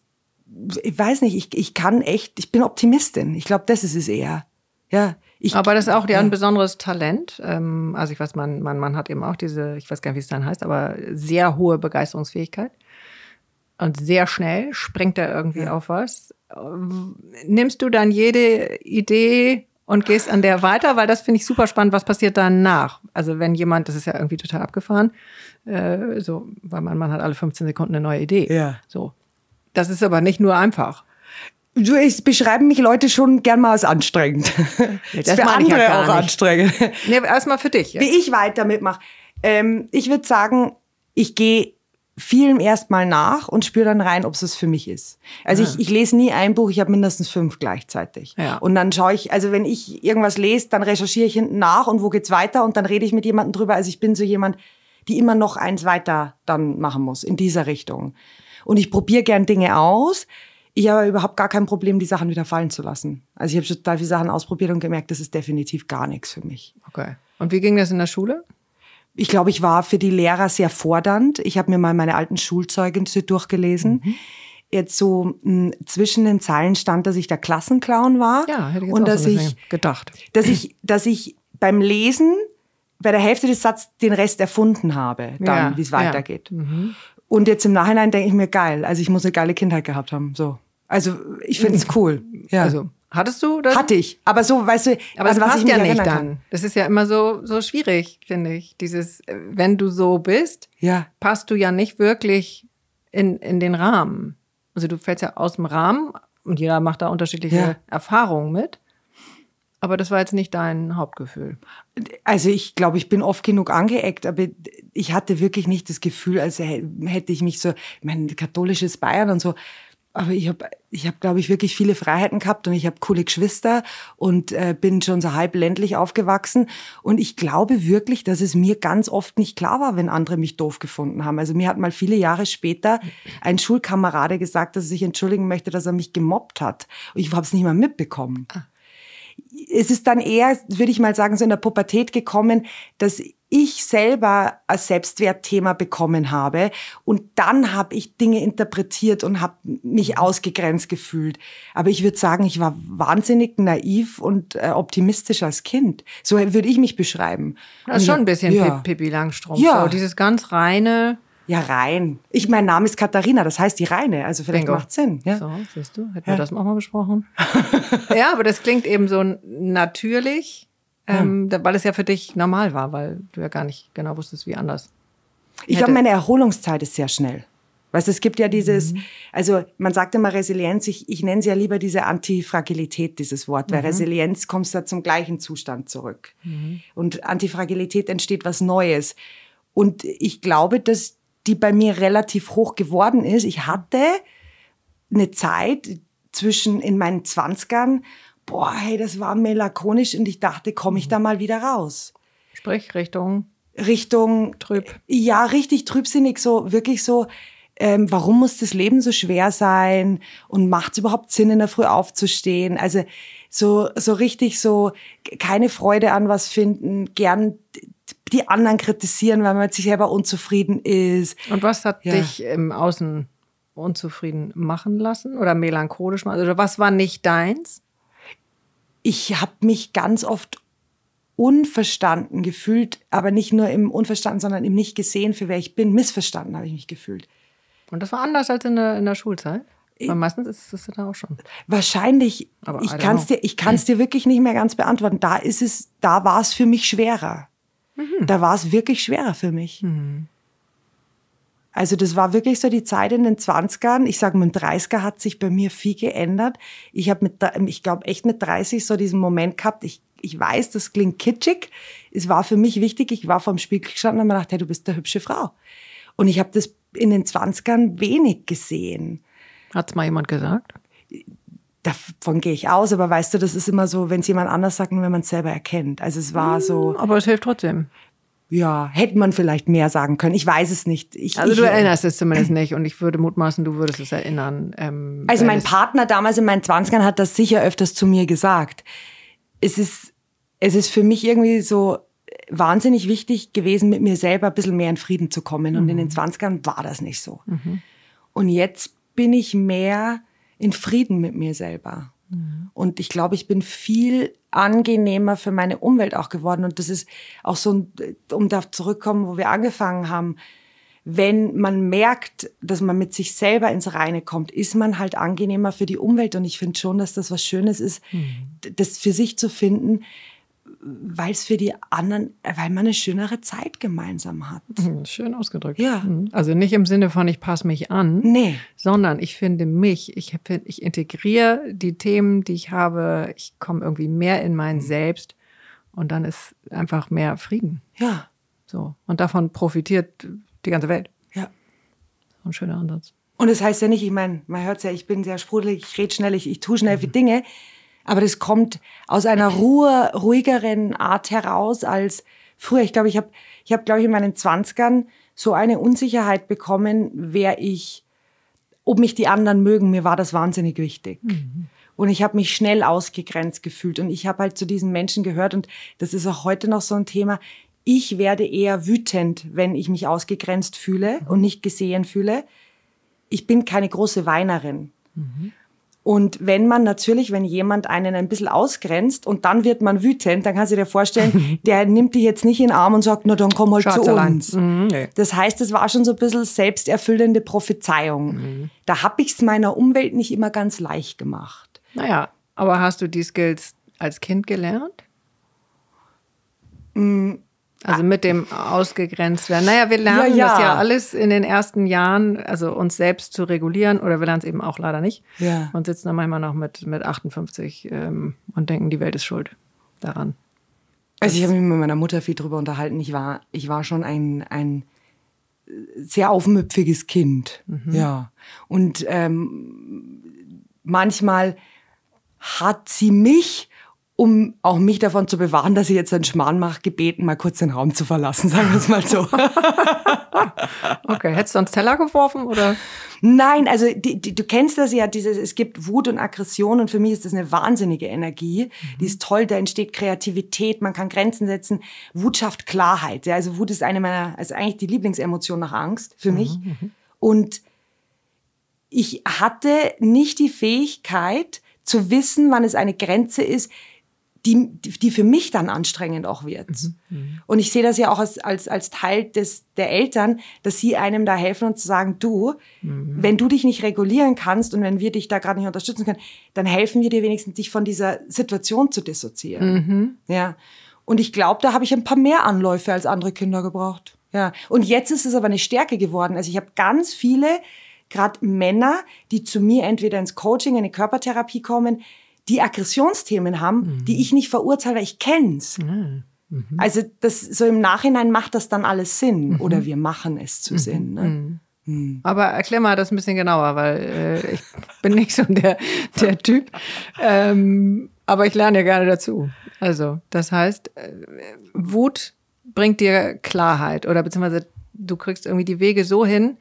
C: ich weiß nicht, ich, ich kann echt, ich bin Optimistin. Ich glaube, das ist es eher. Ja. Ich,
A: aber das ist auch ja ein besonderes Talent. Ähm, also ich weiß, man, man, man hat eben auch diese, ich weiß gar nicht, wie es dann heißt, aber sehr hohe Begeisterungsfähigkeit und sehr schnell springt er irgendwie ja. auf was. Nimmst du dann jede Idee und gehst an der weiter, weil das finde ich super spannend. Was passiert danach? Also wenn jemand, das ist ja irgendwie total abgefahren, äh, so, weil man, man hat alle 15 Sekunden eine neue Idee.
C: Ja.
A: So. Das ist aber nicht nur einfach.
C: Du, ich beschreibe mich Leute schon gern mal als anstrengend.
A: Ja, das, das für andere ja auch nicht. anstrengend. Nee, erstmal für dich.
C: Jetzt. Wie ich weiter mitmache. Ähm, ich würde sagen, ich gehe vielen erstmal nach und spüre dann rein, ob es für mich ist. Also ich, ich lese nie ein Buch, ich habe mindestens fünf gleichzeitig. Ja. Und dann schaue ich, also wenn ich irgendwas lese, dann recherchiere ich hinten nach und wo geht's weiter und dann rede ich mit jemandem drüber. Also ich bin so jemand, die immer noch eins weiter dann machen muss in dieser Richtung. Und ich probiere gern Dinge aus. Ich habe überhaupt gar kein Problem, die Sachen wieder fallen zu lassen. Also ich habe schon total viele Sachen ausprobiert und gemerkt, das ist definitiv gar nichts für mich.
A: Okay. Und wie ging das in der Schule?
C: ich glaube, ich war für die Lehrer sehr fordernd. Ich habe mir mal meine alten Schulzeugnisse durchgelesen. Mhm. Jetzt so mh, hm, zwischen den Zeilen stand, dass ich der Klassenclown war.
A: Ja, hätte ich
C: und
A: auch
C: dass
A: so
C: ich
A: gedacht.
C: Dass ich, dass ich beim Lesen bei der Hälfte des Satzes den Rest erfunden habe, dann, ja, wie es weitergeht. Ja. Mhm. Und jetzt im Nachhinein denke ich mir geil. Also ich muss eine geile Kindheit gehabt haben. So. Also ich finde es cool.
A: Ja. Also Hattest du das?
C: Hatte ich. Aber so, weißt du,
A: aber also, das passt ja nicht dann. Kann. Das ist ja immer so, so schwierig, finde ich. Dieses, wenn du so bist,
C: ja.
A: passt du ja nicht wirklich in, in den Rahmen. Also du fällst ja aus dem Rahmen und jeder macht da unterschiedliche ja. Erfahrungen mit. Aber das war jetzt nicht dein Hauptgefühl.
C: Also ich glaube, ich bin oft genug angeeckt, aber ich hatte wirklich nicht das Gefühl, als hätte ich mich so, ich meine, katholisches Bayern und so, aber ich habe, ich hab, glaube ich, wirklich viele Freiheiten gehabt und ich habe coole Geschwister und äh, bin schon so halb ländlich aufgewachsen. Und ich glaube wirklich, dass es mir ganz oft nicht klar war, wenn andere mich doof gefunden haben. Also mir hat mal viele Jahre später ein Schulkamerade gesagt, dass er sich entschuldigen möchte, dass er mich gemobbt hat. Und ich habe es nicht mal mitbekommen. Ah. Es ist dann eher, würde ich mal sagen, so in der Pubertät gekommen, dass ich selber als Selbstwertthema bekommen habe. Und dann habe ich Dinge interpretiert und habe mich ausgegrenzt gefühlt. Aber ich würde sagen, ich war wahnsinnig naiv und äh, optimistisch als Kind. So würde ich mich beschreiben.
A: Das ist schon ein bisschen ja. Pippi Langstrumpf. Ja. So, dieses ganz reine.
C: Ja, rein. Ich, mein Name ist Katharina, das heißt die Reine. Also vielleicht macht Sinn. Ja.
A: So, siehst du, hätten ja. wir das auch mal besprochen. [laughs] ja, aber das klingt eben so natürlich ähm, weil es ja für dich normal war, weil du ja gar nicht genau wusstest, wie anders.
C: Ich glaube, meine Erholungszeit ist sehr schnell. Weißt, es gibt ja dieses, mhm. also man sagt immer Resilienz, ich, ich nenne es ja lieber diese Antifragilität, dieses Wort, weil mhm. Resilienz kommst du zum gleichen Zustand zurück. Mhm. Und Antifragilität entsteht was Neues. Und ich glaube, dass die bei mir relativ hoch geworden ist. Ich hatte eine Zeit zwischen in meinen Zwanzigern, boah, hey, das war melancholisch und ich dachte, komme ich da mal wieder raus.
A: Sprich Richtung
C: Richtung
A: Trüb.
C: Ja, richtig trübsinnig, so wirklich so. Ähm, warum muss das Leben so schwer sein und macht es überhaupt Sinn, in der Früh aufzustehen? Also so so richtig so keine Freude an was finden, gern die anderen kritisieren, weil man mit sich selber unzufrieden ist.
A: Und was hat ja. dich im Außen unzufrieden machen lassen oder melancholisch machen? Oder was war nicht deins?
C: Ich habe mich ganz oft unverstanden gefühlt, aber nicht nur im Unverstanden, sondern im nicht gesehen, für wer ich bin. Missverstanden habe ich mich gefühlt.
A: Und das war anders als in der, in der Schulzeit? Weil meistens ist es da auch schon.
C: Wahrscheinlich. Aber ich kann es dir, ich kann es dir wirklich nicht mehr ganz beantworten. Da ist es, da war es für mich schwerer. Mhm. Da war es wirklich schwerer für mich. Mhm. Also das war wirklich so die Zeit in den 20ern. Ich sage, mit dem 30er hat sich bei mir viel geändert. Ich habe mit, ich glaube echt mit 30 so diesen Moment gehabt. Ich, ich weiß, das klingt kitschig. Es war für mich wichtig. Ich war vor dem Spiegel gestanden und habe gedacht, hey, du bist eine hübsche Frau. Und ich habe das in den 20ern wenig gesehen.
A: Hat's mal jemand gesagt?
C: Davon gehe ich aus, aber weißt du, das ist immer so, wenn es jemand anders sagt, wenn man es selber erkennt. Also es war so.
A: Hm, aber es hilft trotzdem.
C: Ja, hätte man vielleicht mehr sagen können. Ich weiß es nicht. Ich,
A: also
C: ich,
A: du erinnerst es zumindest nicht und ich würde mutmaßen, du würdest es erinnern.
C: Ähm, also mein Partner damals in meinen Zwanzigern hat das sicher öfters zu mir gesagt. Es ist, es ist für mich irgendwie so wahnsinnig wichtig gewesen, mit mir selber ein bisschen mehr in Frieden zu kommen. Und mhm. in den Zwanzigern war das nicht so. Mhm. Und jetzt bin ich mehr in Frieden mit mir selber. Mhm. Und ich glaube, ich bin viel angenehmer für meine Umwelt auch geworden. Und das ist auch so, um da zurückkommen, wo wir angefangen haben. Wenn man merkt, dass man mit sich selber ins Reine kommt, ist man halt angenehmer für die Umwelt. Und ich finde schon, dass das was Schönes ist, mhm. das für sich zu finden, weil es für die anderen, weil man eine schönere Zeit gemeinsam hat.
A: Mhm, schön ausgedrückt.
C: Ja.
A: Mhm. Also nicht im Sinne von, ich passe mich an,
C: nee.
A: sondern ich finde mich, ich, ich integriere die Themen, die ich habe, ich komme irgendwie mehr in mein Selbst und dann ist einfach mehr Frieden.
C: Ja.
A: So. Und davon profitiert die ganze Welt.
C: Ja.
A: So ein schöner Ansatz.
C: Und das heißt ja nicht, ich meine, man hört ja, ich bin sehr sprudelig, ich rede schnell, ich, ich tue schnell viele Dinge. Aber das kommt aus einer Ruhe, ruhigeren Art heraus als früher. Ich glaube, ich habe, ich habe, glaube ich, in meinen Zwanzigern so eine Unsicherheit bekommen, wer ich, ob mich die anderen mögen. Mir war das wahnsinnig wichtig. Mhm. Und ich habe mich schnell ausgegrenzt gefühlt. Und ich habe halt zu diesen Menschen gehört. Und das ist auch heute noch so ein Thema. Ich werde eher wütend, wenn ich mich ausgegrenzt fühle mhm. und nicht gesehen fühle. Ich bin keine große Weinerin. Mhm. Und wenn man natürlich, wenn jemand einen ein bisschen ausgrenzt und dann wird man wütend, dann kannst du dir vorstellen, [laughs] der nimmt dich jetzt nicht in den Arm und sagt, na dann komm halt Schaut's zu uns. Mhm, nee. Das heißt, es war schon so ein bisschen selbsterfüllende Prophezeiung. Mhm. Da habe ich es meiner Umwelt nicht immer ganz leicht gemacht.
A: Naja, aber hast du die Skills als Kind gelernt?
C: Mhm.
A: Also mit dem ausgegrenzt werden. Naja, wir lernen ja, ja. das ja alles in den ersten Jahren, also uns selbst zu regulieren, oder wir lernen es eben auch leider nicht.
C: Ja.
A: Und sitzen dann manchmal noch mit, mit 58 ähm, und denken, die Welt ist schuld daran.
C: Also ich habe mich mit meiner Mutter viel drüber unterhalten. Ich war, ich war schon ein, ein sehr aufmüpfiges Kind. Mhm. Ja. Und ähm, manchmal hat sie mich um auch mich davon zu bewahren, dass ich jetzt einen Schmarrn mache, gebeten, mal kurz den Raum zu verlassen, [laughs] sagen wir es mal so. [laughs]
A: okay, hättest du ans Teller geworfen oder?
C: Nein, also die, die, du kennst das ja, dieses, es gibt Wut und Aggression und für mich ist das eine wahnsinnige Energie. Mhm. Die ist toll, da entsteht Kreativität, man kann Grenzen setzen. Wut schafft Klarheit. Ja, also Wut ist eine meiner, also eigentlich die Lieblingsemotion nach Angst für mich. Mhm. mhm. Und ich hatte nicht die Fähigkeit zu wissen, wann es eine Grenze ist, die, die für mich dann anstrengend auch wird. Mhm, mhm. Und ich sehe das ja auch als, als, als Teil des, der Eltern, dass sie einem da helfen und zu sagen, du, mhm. wenn du dich nicht regulieren kannst und wenn wir dich da gerade nicht unterstützen können, dann helfen wir dir wenigstens, dich von dieser Situation zu dissoziieren. Mhm. Ja. Und ich glaube, da habe ich ein paar mehr Anläufe als andere Kinder gebraucht. Ja. Und jetzt ist es aber eine Stärke geworden. Also ich habe ganz viele, gerade Männer, die zu mir entweder ins Coaching, in die Körpertherapie kommen, die Aggressionsthemen haben, mhm. die ich nicht verurteile, weil ich kenn's. Mhm. Mhm. Also das so im Nachhinein macht das dann alles Sinn mhm. oder wir machen es zu mhm. Sinn. Ne?
A: Mhm. Aber erklär mal das ein bisschen genauer, weil äh, ich bin nicht so der, der Typ. Ähm, aber ich lerne ja gerne dazu. Also, das heißt, äh, Wut bringt dir Klarheit oder beziehungsweise du kriegst irgendwie die Wege so hin,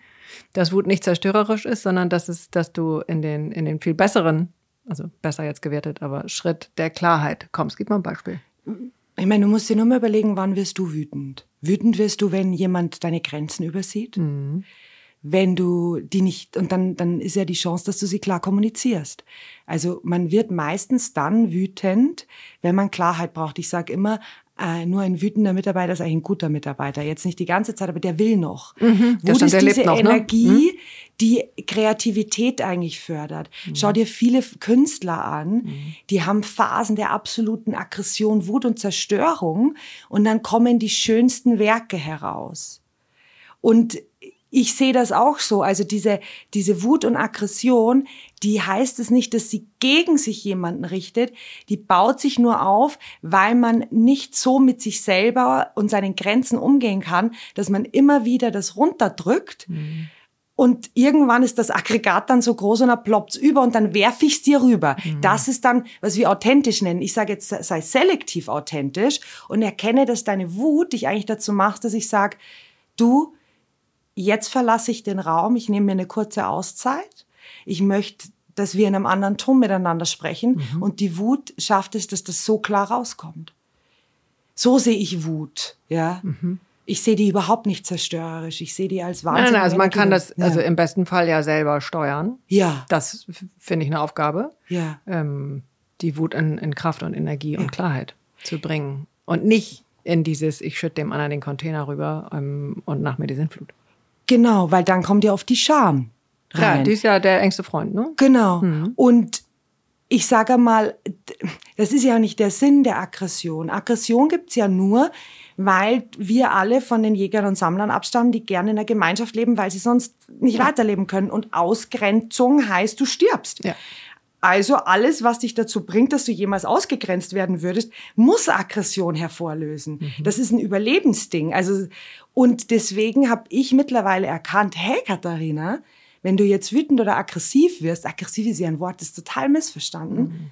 A: dass Wut nicht zerstörerisch ist, sondern dass es, dass du in den, in den viel besseren, also besser jetzt gewertet, aber Schritt der Klarheit kommst. Gib mal ein Beispiel.
C: Ich meine, du musst dir nur mal überlegen, wann wirst du wütend? Wütend wirst du, wenn jemand deine Grenzen übersieht. Mhm. Wenn du die nicht, und dann, dann ist ja die Chance, dass du sie klar kommunizierst. Also man wird meistens dann wütend, wenn man Klarheit braucht. Ich sage immer, äh, nur ein wütender Mitarbeiter ist eigentlich ein guter Mitarbeiter. Jetzt nicht die ganze Zeit, aber der will noch. Mhm, Wut ist diese noch, ne? Energie, ne? die Kreativität eigentlich fördert. Mhm. Schau dir viele Künstler an, mhm. die haben Phasen der absoluten Aggression, Wut und Zerstörung und dann kommen die schönsten Werke heraus. Und ich sehe das auch so. Also diese, diese Wut und Aggression, die heißt es nicht, dass sie gegen sich jemanden richtet. Die baut sich nur auf, weil man nicht so mit sich selber und seinen Grenzen umgehen kann, dass man immer wieder das runterdrückt. Mhm. Und irgendwann ist das Aggregat dann so groß und er ploppt's über und dann werfe ich's dir rüber. Mhm. Das ist dann, was wir authentisch nennen. Ich sage jetzt, sei selektiv authentisch und erkenne, dass deine Wut dich eigentlich dazu macht, dass ich sage, du, jetzt verlasse ich den Raum, ich nehme mir eine kurze Auszeit. Ich möchte, dass wir in einem anderen Ton miteinander sprechen. Mhm. Und die Wut schafft es, dass das so klar rauskommt. So sehe ich Wut, ja. Mhm. Ich sehe die überhaupt nicht zerstörerisch. Ich sehe die als Wahnsinn.
A: Nein, nein, also man kann das also im besten Fall ja selber steuern.
C: Ja.
A: Das finde ich eine Aufgabe.
C: Ja.
A: Ähm, die Wut in, in, Kraft und Energie ja. und Klarheit zu bringen. Und nicht in dieses, ich schütte dem anderen den Container rüber ähm, und nach mir die Sintflut.
C: Genau, weil dann kommt ihr auf die Scham.
A: Rein. Ja, die ist ja der engste Freund, ne?
C: Genau. Mhm. Und ich sage mal, das ist ja nicht der Sinn der Aggression. Aggression gibt's ja nur, weil wir alle von den Jägern und Sammlern abstammen, die gerne in der Gemeinschaft leben, weil sie sonst nicht ja. weiterleben können. Und Ausgrenzung heißt, du stirbst. Ja. Also alles, was dich dazu bringt, dass du jemals ausgegrenzt werden würdest, muss Aggression hervorlösen. Mhm. Das ist ein Überlebensding. Also und deswegen habe ich mittlerweile erkannt, hey Katharina, wenn du jetzt wütend oder aggressiv wirst, aggressiv ist ja ein Wort, das ist total missverstanden. Mhm.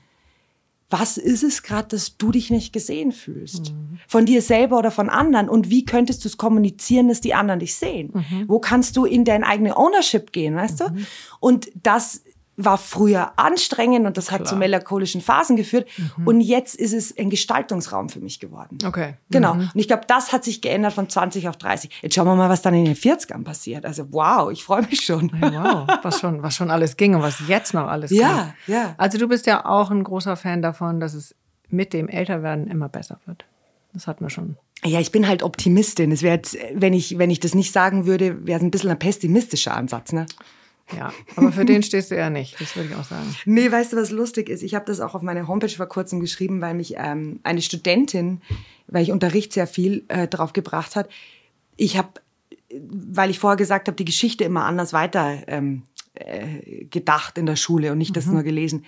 C: Was ist es gerade, dass du dich nicht gesehen fühlst? Mhm. Von dir selber oder von anderen? Und wie könntest du es kommunizieren, dass die anderen dich sehen? Mhm. Wo kannst du in dein eigene Ownership gehen, weißt du? Mhm. Und das war früher anstrengend und das hat Klar. zu melancholischen Phasen geführt. Mhm. Und jetzt ist es ein Gestaltungsraum für mich geworden.
A: Okay.
C: Genau. Mhm. Und ich glaube, das hat sich geändert von 20 auf 30. Jetzt schauen wir mal, was dann in den 40ern passiert. Also wow, ich freue mich schon.
A: wow, was schon, was schon alles ging und was jetzt noch alles
C: ja, kommt. Ja, ja.
A: Also du bist ja auch ein großer Fan davon, dass es mit dem Älterwerden immer besser wird. Das hat man schon.
C: Ja, ich bin halt Optimistin. Es wäre wenn ich, wenn ich das nicht sagen würde, wäre es ein bisschen ein pessimistischer Ansatz, ne?
A: Ja, aber für den [laughs] stehst du ja nicht, das würde ich auch sagen.
C: Nee, weißt du, was lustig ist? Ich habe das auch auf meine Homepage vor kurzem geschrieben, weil mich ähm, eine Studentin, weil ich unterrichte sehr viel, äh, drauf gebracht hat. Ich habe, weil ich vorher gesagt habe, die Geschichte immer anders weiter ähm, äh, gedacht in der Schule und nicht mhm. das nur gelesen.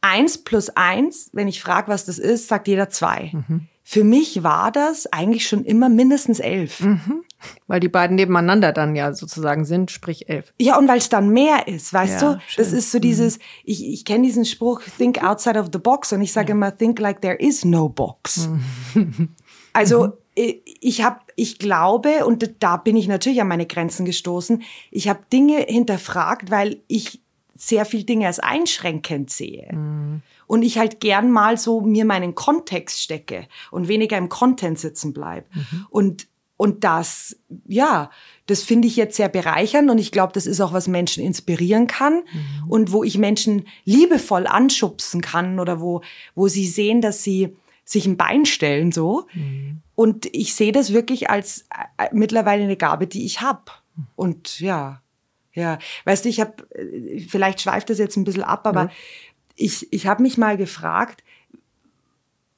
C: Eins plus eins, wenn ich frage, was das ist, sagt jeder zwei. Mhm. Für mich war das eigentlich schon immer mindestens elf.
A: Mhm. Weil die beiden nebeneinander dann ja sozusagen sind, sprich elf.
C: Ja, und weil es dann mehr ist, weißt ja, du? Schön. Das ist so dieses, mhm. ich, ich kenne diesen Spruch, think outside of the box. Und ich sage ja. immer, think like there is no box. Mhm. [laughs] Also ich habe, ich glaube, und da bin ich natürlich an meine Grenzen gestoßen, ich habe Dinge hinterfragt, weil ich sehr viel Dinge als einschränkend sehe. Mhm. Und ich halt gern mal so mir meinen Kontext stecke und weniger im Content sitzen bleib. Mhm. Und und das, ja, das finde ich jetzt sehr bereichernd und ich glaube, das ist auch, was Menschen inspirieren kann mhm. und wo ich Menschen liebevoll anschubsen kann oder wo, wo sie sehen, dass sie sich ein Bein stellen so. Mhm. Und ich sehe das wirklich als äh, mittlerweile eine Gabe, die ich habe. Und ja, ja, weißt du, ich habe, äh, vielleicht schweift das jetzt ein bisschen ab, aber ja. Ich, ich habe mich mal gefragt,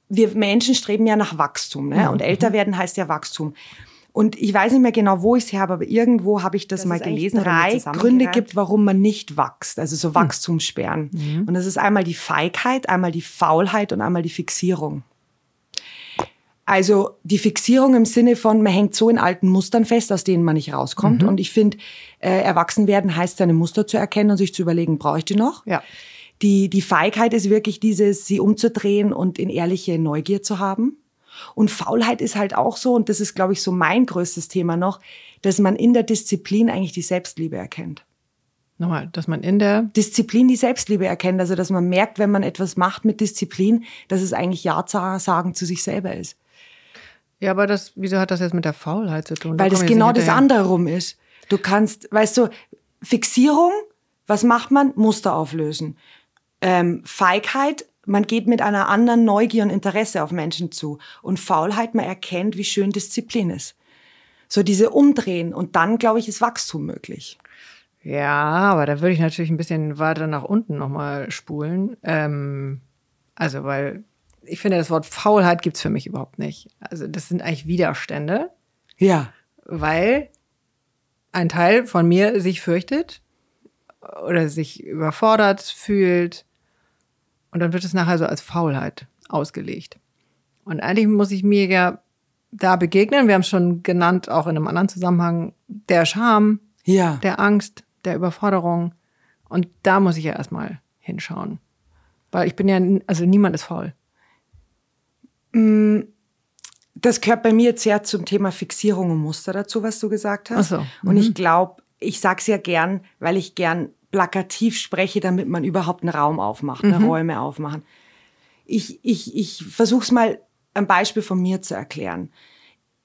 C: wir Menschen streben ja nach Wachstum, ne? Und älter werden heißt ja Wachstum. Und ich weiß nicht mehr genau, wo ich es her habe, aber irgendwo habe ich das, das mal gelesen. Drei Gründe gibt, warum man nicht wächst, also so hm. Wachstumssperren. Mhm. Und das ist einmal die Feigheit, einmal die Faulheit und einmal die Fixierung. Also die Fixierung im Sinne von, man hängt so in alten Mustern fest, aus denen man nicht rauskommt. Mhm. Und ich finde, äh, erwachsen werden heißt, seine Muster zu erkennen und sich zu überlegen, brauche ich die noch?
A: Ja.
C: Die, die Feigheit ist wirklich dieses, sie umzudrehen und in ehrliche Neugier zu haben. Und Faulheit ist halt auch so, und das ist, glaube ich, so mein größtes Thema noch, dass man in der Disziplin eigentlich die Selbstliebe erkennt.
A: Nochmal, dass man in der
C: Disziplin die Selbstliebe erkennt. Also, dass man merkt, wenn man etwas macht mit Disziplin, dass es eigentlich Ja sagen zu sich selber ist.
A: Ja, aber das, wieso hat das jetzt mit der Faulheit zu tun?
C: Weil da das genau das andere rum ist. Du kannst, weißt du, Fixierung, was macht man? Muster auflösen. Ähm, Feigheit, man geht mit einer anderen Neugier und Interesse auf Menschen zu. Und Faulheit, man erkennt, wie schön Disziplin ist. So diese Umdrehen und dann, glaube ich, ist Wachstum möglich.
A: Ja, aber da würde ich natürlich ein bisschen weiter nach unten nochmal spulen. Ähm, also, weil ich finde, das Wort Faulheit gibt es für mich überhaupt nicht. Also, das sind eigentlich Widerstände.
C: Ja.
A: Weil ein Teil von mir sich fürchtet oder sich überfordert fühlt und dann wird es nachher so als Faulheit ausgelegt. Und eigentlich muss ich mir ja da begegnen, wir haben es schon genannt, auch in einem anderen Zusammenhang, der Scham,
C: ja.
A: der Angst, der Überforderung. Und da muss ich ja erstmal hinschauen. Weil ich bin ja, also niemand ist faul.
C: Mm, das gehört bei mir jetzt sehr zum Thema Fixierung und Muster dazu, was du gesagt hast.
A: Ach so.
C: Mhm. Und ich glaube, ich sage es ja gern, weil ich gern plakativ spreche, damit man überhaupt einen Raum aufmacht, mhm. Räume aufmachen. Ich, ich, ich versuche es mal ein Beispiel von mir zu erklären.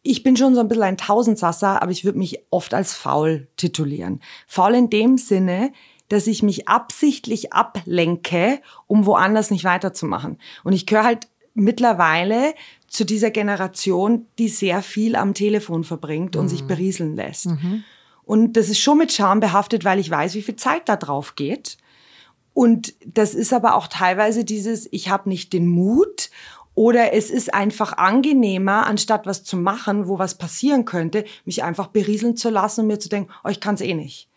C: Ich bin schon so ein bisschen ein Tausendsasser, aber ich würde mich oft als faul titulieren. Faul in dem Sinne, dass ich mich absichtlich ablenke, um woanders nicht weiterzumachen. Und ich gehöre halt mittlerweile zu dieser Generation, die sehr viel am Telefon verbringt und mhm. sich berieseln lässt. Mhm. Und das ist schon mit Scham behaftet, weil ich weiß, wie viel Zeit da drauf geht. Und das ist aber auch teilweise dieses, ich habe nicht den Mut oder es ist einfach angenehmer, anstatt was zu machen, wo was passieren könnte, mich einfach berieseln zu lassen und mir zu denken, oh, ich kann es eh nicht.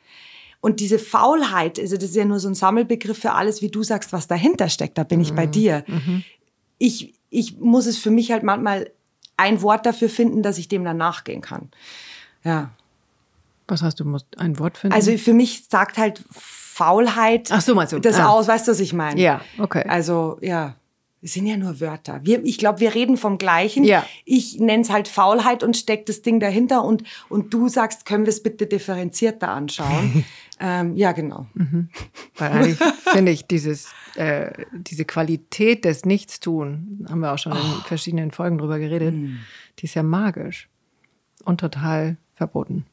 C: Und diese Faulheit, also das ist ja nur so ein Sammelbegriff für alles, wie du sagst, was dahinter steckt, da bin ich bei mhm. dir. Mhm. Ich, ich muss es für mich halt manchmal ein Wort dafür finden, dass ich dem dann nachgehen kann. Ja.
A: Was heißt, du musst ein Wort finden?
C: Also für mich sagt halt Faulheit
A: Ach so, meinst du?
C: das ah. aus, weißt du, was ich meine?
A: Ja, okay.
C: Also, ja. Es sind ja nur Wörter. Wir, ich glaube, wir reden vom Gleichen.
A: Ja.
C: Ich nenne es halt Faulheit und steck das Ding dahinter und, und du sagst, können wir es bitte differenzierter anschauen? [laughs] ähm, ja, genau.
A: Mhm. Weil eigentlich [laughs] finde ich dieses, äh, diese Qualität des Nichtstun, haben wir auch schon oh. in verschiedenen Folgen drüber geredet, mhm. die ist ja magisch und total verboten.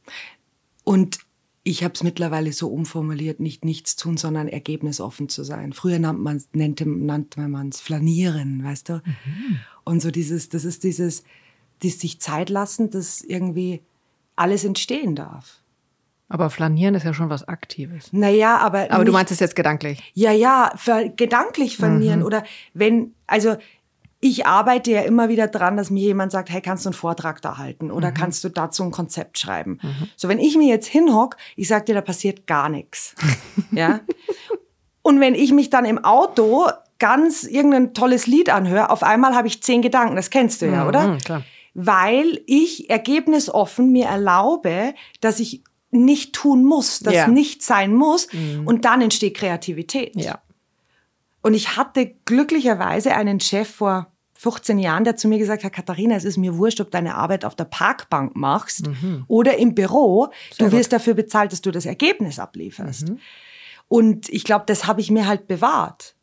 C: Und ich habe es mittlerweile so umformuliert, nicht nichts tun, sondern ergebnisoffen zu sein. Früher nannte man es nannte, nannte man es flanieren, weißt du? Mhm. Und so dieses, das ist dieses, dieses sich Zeit lassen, dass irgendwie alles entstehen darf.
A: Aber flanieren ist ja schon was Aktives.
C: Naja, aber.
A: Aber nicht, du meinst es jetzt gedanklich?
C: Ja, ja, gedanklich flanieren mhm. oder wenn, also ich arbeite ja immer wieder dran, dass mir jemand sagt, hey, kannst du einen Vortrag da halten oder mhm. kannst du dazu ein Konzept schreiben? Mhm. So, wenn ich mir jetzt hinhock, ich sag dir, da passiert gar nichts. [laughs] ja. Und wenn ich mich dann im Auto ganz irgendein tolles Lied anhöre, auf einmal habe ich zehn Gedanken. Das kennst du ja, mhm, oder?
A: Klar.
C: Weil ich ergebnisoffen mir erlaube, dass ich nicht tun muss, dass
A: ja.
C: nicht sein muss. Mhm. Und dann entsteht Kreativität.
A: Ja.
C: Und ich hatte glücklicherweise einen Chef vor 15 Jahren, der zu mir gesagt hat, Katharina, es ist mir wurscht, ob du deine Arbeit auf der Parkbank machst mhm. oder im Büro. Sehr du wirst gut. dafür bezahlt, dass du das Ergebnis ablieferst. Mhm. Und ich glaube, das habe ich mir halt bewahrt.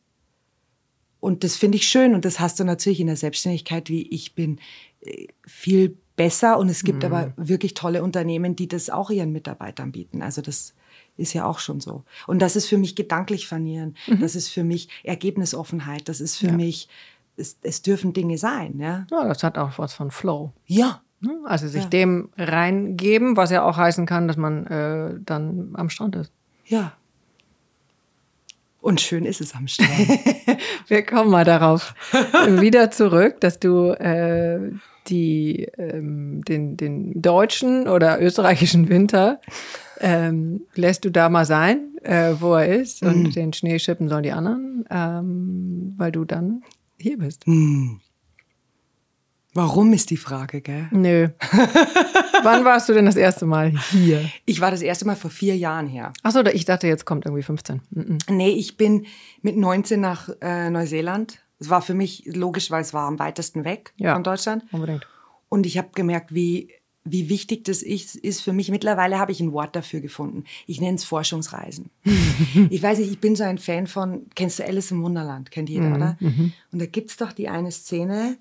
C: Und das finde ich schön. Und das hast du natürlich in der Selbstständigkeit, wie ich bin, äh, viel besser. Und es gibt mhm. aber wirklich tolle Unternehmen, die das auch ihren Mitarbeitern bieten. Also das ist ja auch schon so. Und das ist für mich gedanklich vernieren. Mhm. Das ist für mich Ergebnisoffenheit. Das ist für ja. mich es, es dürfen Dinge sein. Ja?
A: ja, das hat auch was von Flow.
C: Ja.
A: Ne? Also sich ja. dem reingeben, was ja auch heißen kann, dass man äh, dann am Strand ist.
C: Ja. Und schön ist es am Strand. [laughs]
A: Wir kommen mal darauf [laughs] wieder zurück, dass du äh, die, ähm, den, den deutschen oder österreichischen Winter ähm, lässt du da mal sein, äh, wo er ist, und mhm. den Schnee schippen sollen die anderen, ähm, weil du dann hier bist.
C: Hm. Warum ist die Frage, gell?
A: Nö. [laughs] Wann warst du denn das erste Mal hier?
C: Ich war das erste Mal vor vier Jahren her.
A: Achso, ich dachte, jetzt kommt irgendwie 15.
C: Mm -mm. Nee, ich bin mit 19 nach äh, Neuseeland Es war für mich logisch, weil es war am weitesten weg
A: Ja.
C: von Deutschland.
A: Unbedingt.
C: Und ich habe gemerkt, wie, wie wichtig das ist, ist für mich. Mittlerweile habe ich ein Wort dafür gefunden. Ich nenne es Forschungsreisen. [laughs] ich weiß nicht, ich bin so ein Fan von, kennst du Alice im Wunderland? Kennt jeder, oder? Und da gibt's doch die eine Szene,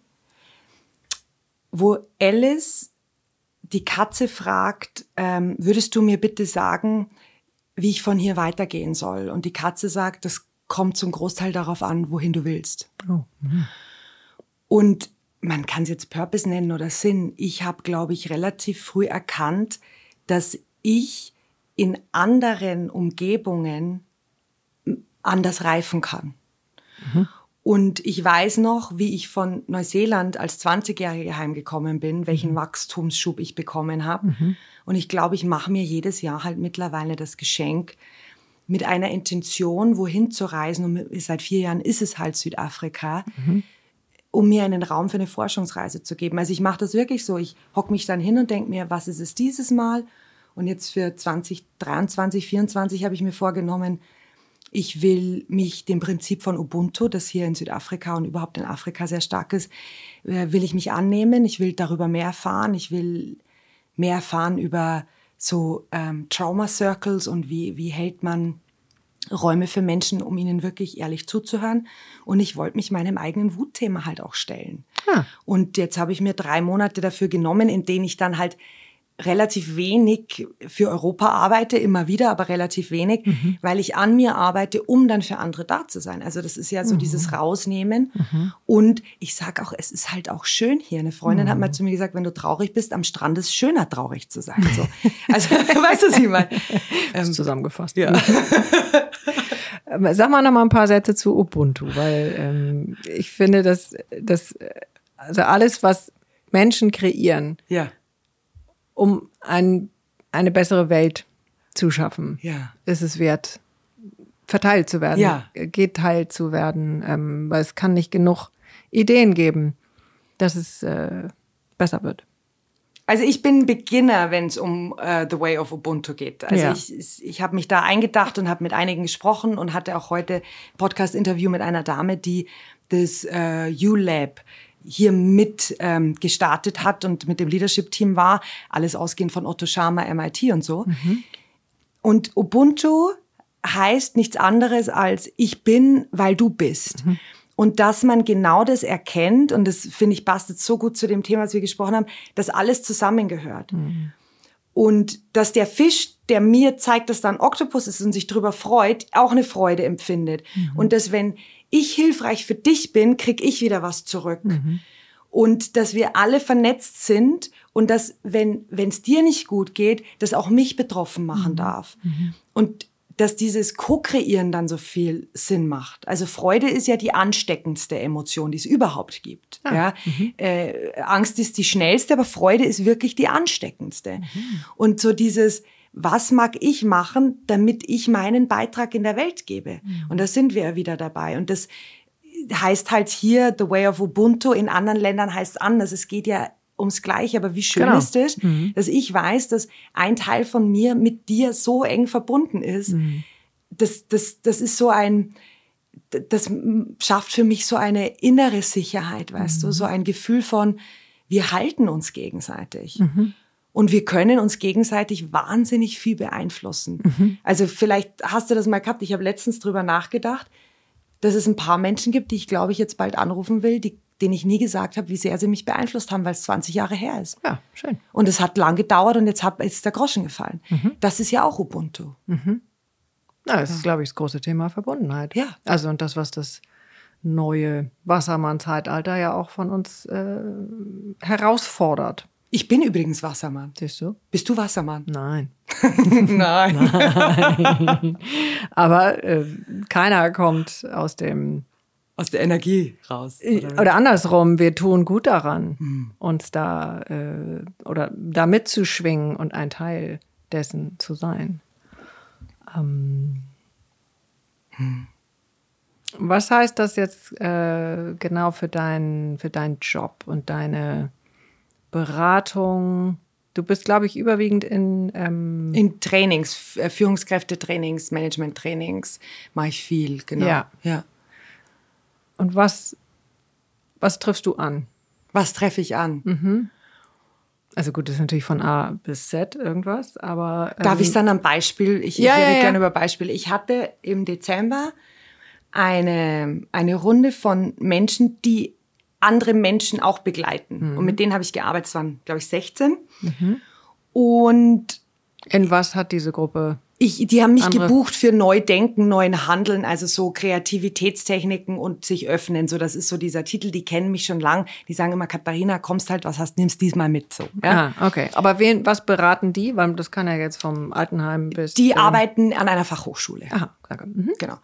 C: wo Alice die Katze fragt, ähm, würdest du mir bitte sagen, wie ich von hier weitergehen soll? Und die Katze sagt, das kommt zum Großteil darauf an, wohin du willst.
A: Oh.
C: Und man kann es jetzt Purpose nennen oder Sinn. Ich habe, glaube ich, relativ früh erkannt, dass ich in anderen Umgebungen m, anders reifen kann. Und ich weiß noch, wie ich von Neuseeland als 20-Jährige heimgekommen bin, welchen Wachstumsschub ich bekommen habe. Und ich glaube, ich mache mir jedes Jahr halt mittlerweile das Geschenk, mit einer Intention, wohin zu reisen. Und seit vier Jahren ist es halt Südafrika um mir einen Raum für eine Forschungsreise zu geben. Also ich mache das wirklich so. Ich hocke mich dann hin und denke mir, was ist es dieses Mal? Und jetzt für 2023, 2024 habe ich mir vorgenommen, ich will mich dem Prinzip von Ubuntu, das hier in Südafrika und überhaupt in Afrika sehr stark ist, äh, will ich mich annehmen. Ich will darüber mehr erfahren. Ich will mehr erfahren über so ähm, Trauma Circles und wie, wie hält man Räume für Menschen, um ihnen wirklich ehrlich zuzuhören. Und ich wollte mich meinem eigenen Wutthema halt auch stellen.
A: Ah.
C: Und jetzt habe ich mir drei Monate dafür genommen, in denen ich dann halt relativ wenig für Europa arbeite, immer wieder, aber relativ wenig, weil ich an mir arbeite, um dann für andere da zu sein. Also das ist ja so dieses Rausnehmen. Und ich sage auch, es ist halt auch schön hier. Eine Freundin hat mal zu mir gesagt, wenn du traurig bist, am Strand ist es schöner, traurig zu sein. So. Also, [laughs] weißt du, was ich meine?
A: Ist zusammengefasst. Ja. [laughs] Sag mal noch mal ein paar Sätze zu Ubuntu, weil ähm, ich finde, dass, dass also alles, was Menschen kreieren,
C: Ja,
A: um ein, eine bessere Welt zu schaffen,
C: ja.
A: ist es wert, verteilt zu werden,
C: Ja.
A: geteilt zu werden, ähm, weil es kann nicht genug Ideen geben, dass es äh, besser wird.
C: Also ich bin Beginner, wenn es um äh, The Way of Ubuntu geht. Also
A: Ja.
C: ich, ich, habe mich da eingedacht und habe mit einigen gesprochen und hatte auch heute Podcast-Interview mit einer Dame, die das äh, U-Lab hier mit ähm, gestartet hat und mit dem Leadership-Team war. Alles ausgehend von Otto Schama, MIT und so. Und Ubuntu heißt nichts anderes als ich bin, weil du bist. Und dass man genau das erkennt, und das finde ich passt jetzt so gut zu dem Thema, was wir gesprochen haben, dass alles zusammengehört. Und dass der Fisch, der mir zeigt, dass da ein Oktopus ist und sich drüber freut, auch eine Freude empfindet. Und dass wenn ich hilfreich für dich bin, krieg ich wieder was zurück. Und dass wir alle vernetzt sind und dass, wenn es dir nicht gut geht, das auch mich betroffen machen darf. Und dass dieses Co-Kreieren dann so viel Sinn macht. Also Freude ist ja die ansteckendste Emotion, die es überhaupt gibt. Ja? Äh, Angst ist die schnellste, aber Freude ist wirklich die ansteckendste. Und so dieses, was mag ich machen, damit ich meinen Beitrag in der Welt gebe? Und da sind wir ja wieder dabei. Und das heißt halt hier The Way of Ubuntu, in anderen Ländern heißt es anders. Es geht ja ums Gleiche, aber wie schön
A: Genau.
C: ist es, dass ich weiß, dass ein Teil von mir mit dir so eng verbunden ist. Das, das, das ist so ein, das schafft für mich so eine innere Sicherheit, weißt du, so ein Gefühl von, wir halten uns gegenseitig. Und wir können uns gegenseitig wahnsinnig viel beeinflussen. Also vielleicht hast du das mal gehabt, ich habe letztens drüber nachgedacht, dass es ein paar Menschen gibt, die ich glaube ich jetzt bald anrufen will, die, denen ich nie gesagt habe, wie sehr sie mich beeinflusst haben, weil es 20 Jahre her ist.
A: Ja, schön.
C: Und es hat lang gedauert und jetzt hat, ist der Groschen gefallen. Das ist ja auch Ubuntu.
A: Ja, das ist, glaube ich, das große Thema Verbundenheit.
C: Ja.
A: Also und das, was das neue Wassermann-Zeitalter ja auch von uns äh, herausfordert.
C: Ich bin übrigens Wassermann.
A: Siehst du?
C: Bist du Wassermann?
A: Nein. [laughs]
C: Nein. [laughs]
A: Aber äh, keiner kommt aus dem
C: Aus der Energie raus.
A: oder, andersrum, wir tun gut daran, uns da äh, oder da mitzuschwingen und ein Teil dessen zu sein. Ähm, Was heißt das jetzt äh, genau für deinen für deinen Job und deine Beratung? Du bist, glaube ich, überwiegend in ähm,
C: In Trainings, äh, Führungskräfte-Trainings, Management-Trainings mache ich viel, genau.
A: Ja.
C: ja.
A: und was Was triffst du an?
C: Was treffe ich an?
A: Mhm. Also gut, das ist natürlich von A bis Z irgendwas, aber.
C: Ähm Darf ich dann ein Beispiel? Ich,
A: ja,
C: ich rede
A: ja, ja.
C: gerne über Beispiele. Ich hatte im Dezember eine, eine Runde von Menschen, die andere Menschen auch begleiten. Mhm. Und mit denen habe ich gearbeitet. Es waren, glaube ich, 16. Mhm. Und
A: in was hat diese Gruppe?
C: Ich, die haben mich andere? gebucht für Neudenken, neuen Handeln, also so Kreativitätstechniken und sich öffnen. So, das ist so dieser Titel, die kennen mich schon lang. Die sagen immer, Katharina, kommst halt, was hast, nimmst diesmal mit. So,
A: ja? Ah, okay. Aber wen, was beraten die? Weil das kann ja jetzt vom Altenheim bis.
C: Die arbeiten an einer Fachhochschule.
A: Aha, danke. Mhm.
C: Genau.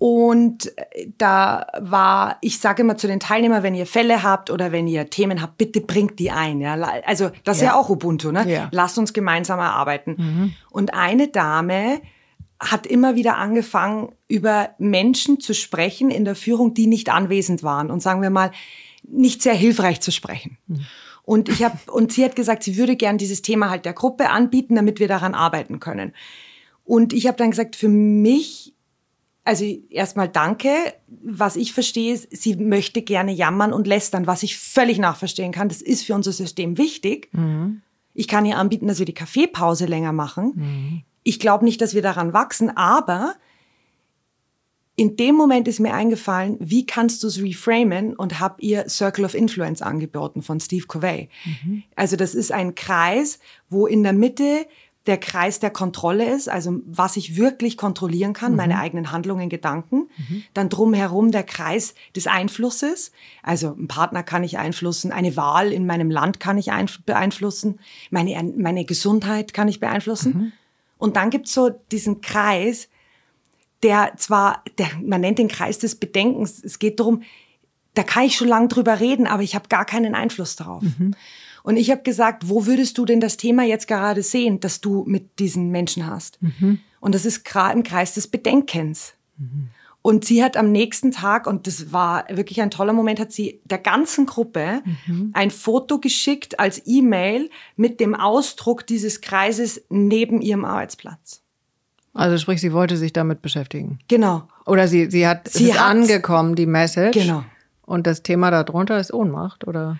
C: Und äh, da war, ich sage immer zu den Teilnehmern, wenn ihr Fälle habt oder wenn ihr Themen habt, bitte bringt die ein. Ja? Also das ist ja, ja auch Ubuntu, ne? Ja. Lasst uns gemeinsam erarbeiten. Mhm. Und eine Dame hat immer wieder angefangen, über Menschen zu sprechen in der Führung, die nicht anwesend waren und sagen wir mal, nicht sehr hilfreich zu sprechen. Mhm. Und ich habe und sie hat gesagt, sie würde gern dieses Thema halt der Gruppe anbieten, damit wir daran arbeiten können. Und ich habe dann gesagt, für mich also erstmal danke. Was ich verstehe, ist, sie möchte gerne jammern und lästern, was ich völlig nachverstehen kann. Das ist für unser System wichtig. Mhm. Ich kann ihr anbieten, dass wir die Kaffeepause länger machen. Mhm. Ich glaube nicht, dass wir daran wachsen, aber in dem Moment ist mir eingefallen, wie kannst du es reframen und habe ihr Circle of Influence angeboten von Steve Covey. Mhm. Also das ist ein Kreis, wo in der Mitte der Kreis der Kontrolle ist, also was ich wirklich kontrollieren kann, mhm. meine eigenen Handlungen, Gedanken. Mhm. Dann drumherum der Kreis des Einflusses, also ein Partner kann ich einflussen, eine Wahl in meinem Land kann ich beeinflussen, meine, meine Gesundheit kann ich beeinflussen. Mhm. Und dann gibt's so diesen Kreis, der zwar, der, man nennt den Kreis des Bedenkens, es geht darum, da kann ich schon lange drüber reden, aber ich habe gar keinen Einfluss darauf. Mhm. Und ich habe gesagt, wo würdest du denn das Thema jetzt gerade sehen, das du mit diesen Menschen hast? Mhm. Und das ist gerade im Kreis des Bedenkens. Mhm. Und sie hat am nächsten Tag, und das war wirklich ein toller Moment, hat sie der ganzen Gruppe mhm. ein Foto geschickt als E-Mail mit dem Ausdruck dieses Kreises neben ihrem Arbeitsplatz.
A: Also sprich, sie wollte sich damit beschäftigen.
C: Genau.
A: Oder sie, sie hat, sie ist angekommen, die Message.
C: Genau.
A: Und das Thema darunter ist Ohnmacht, oder?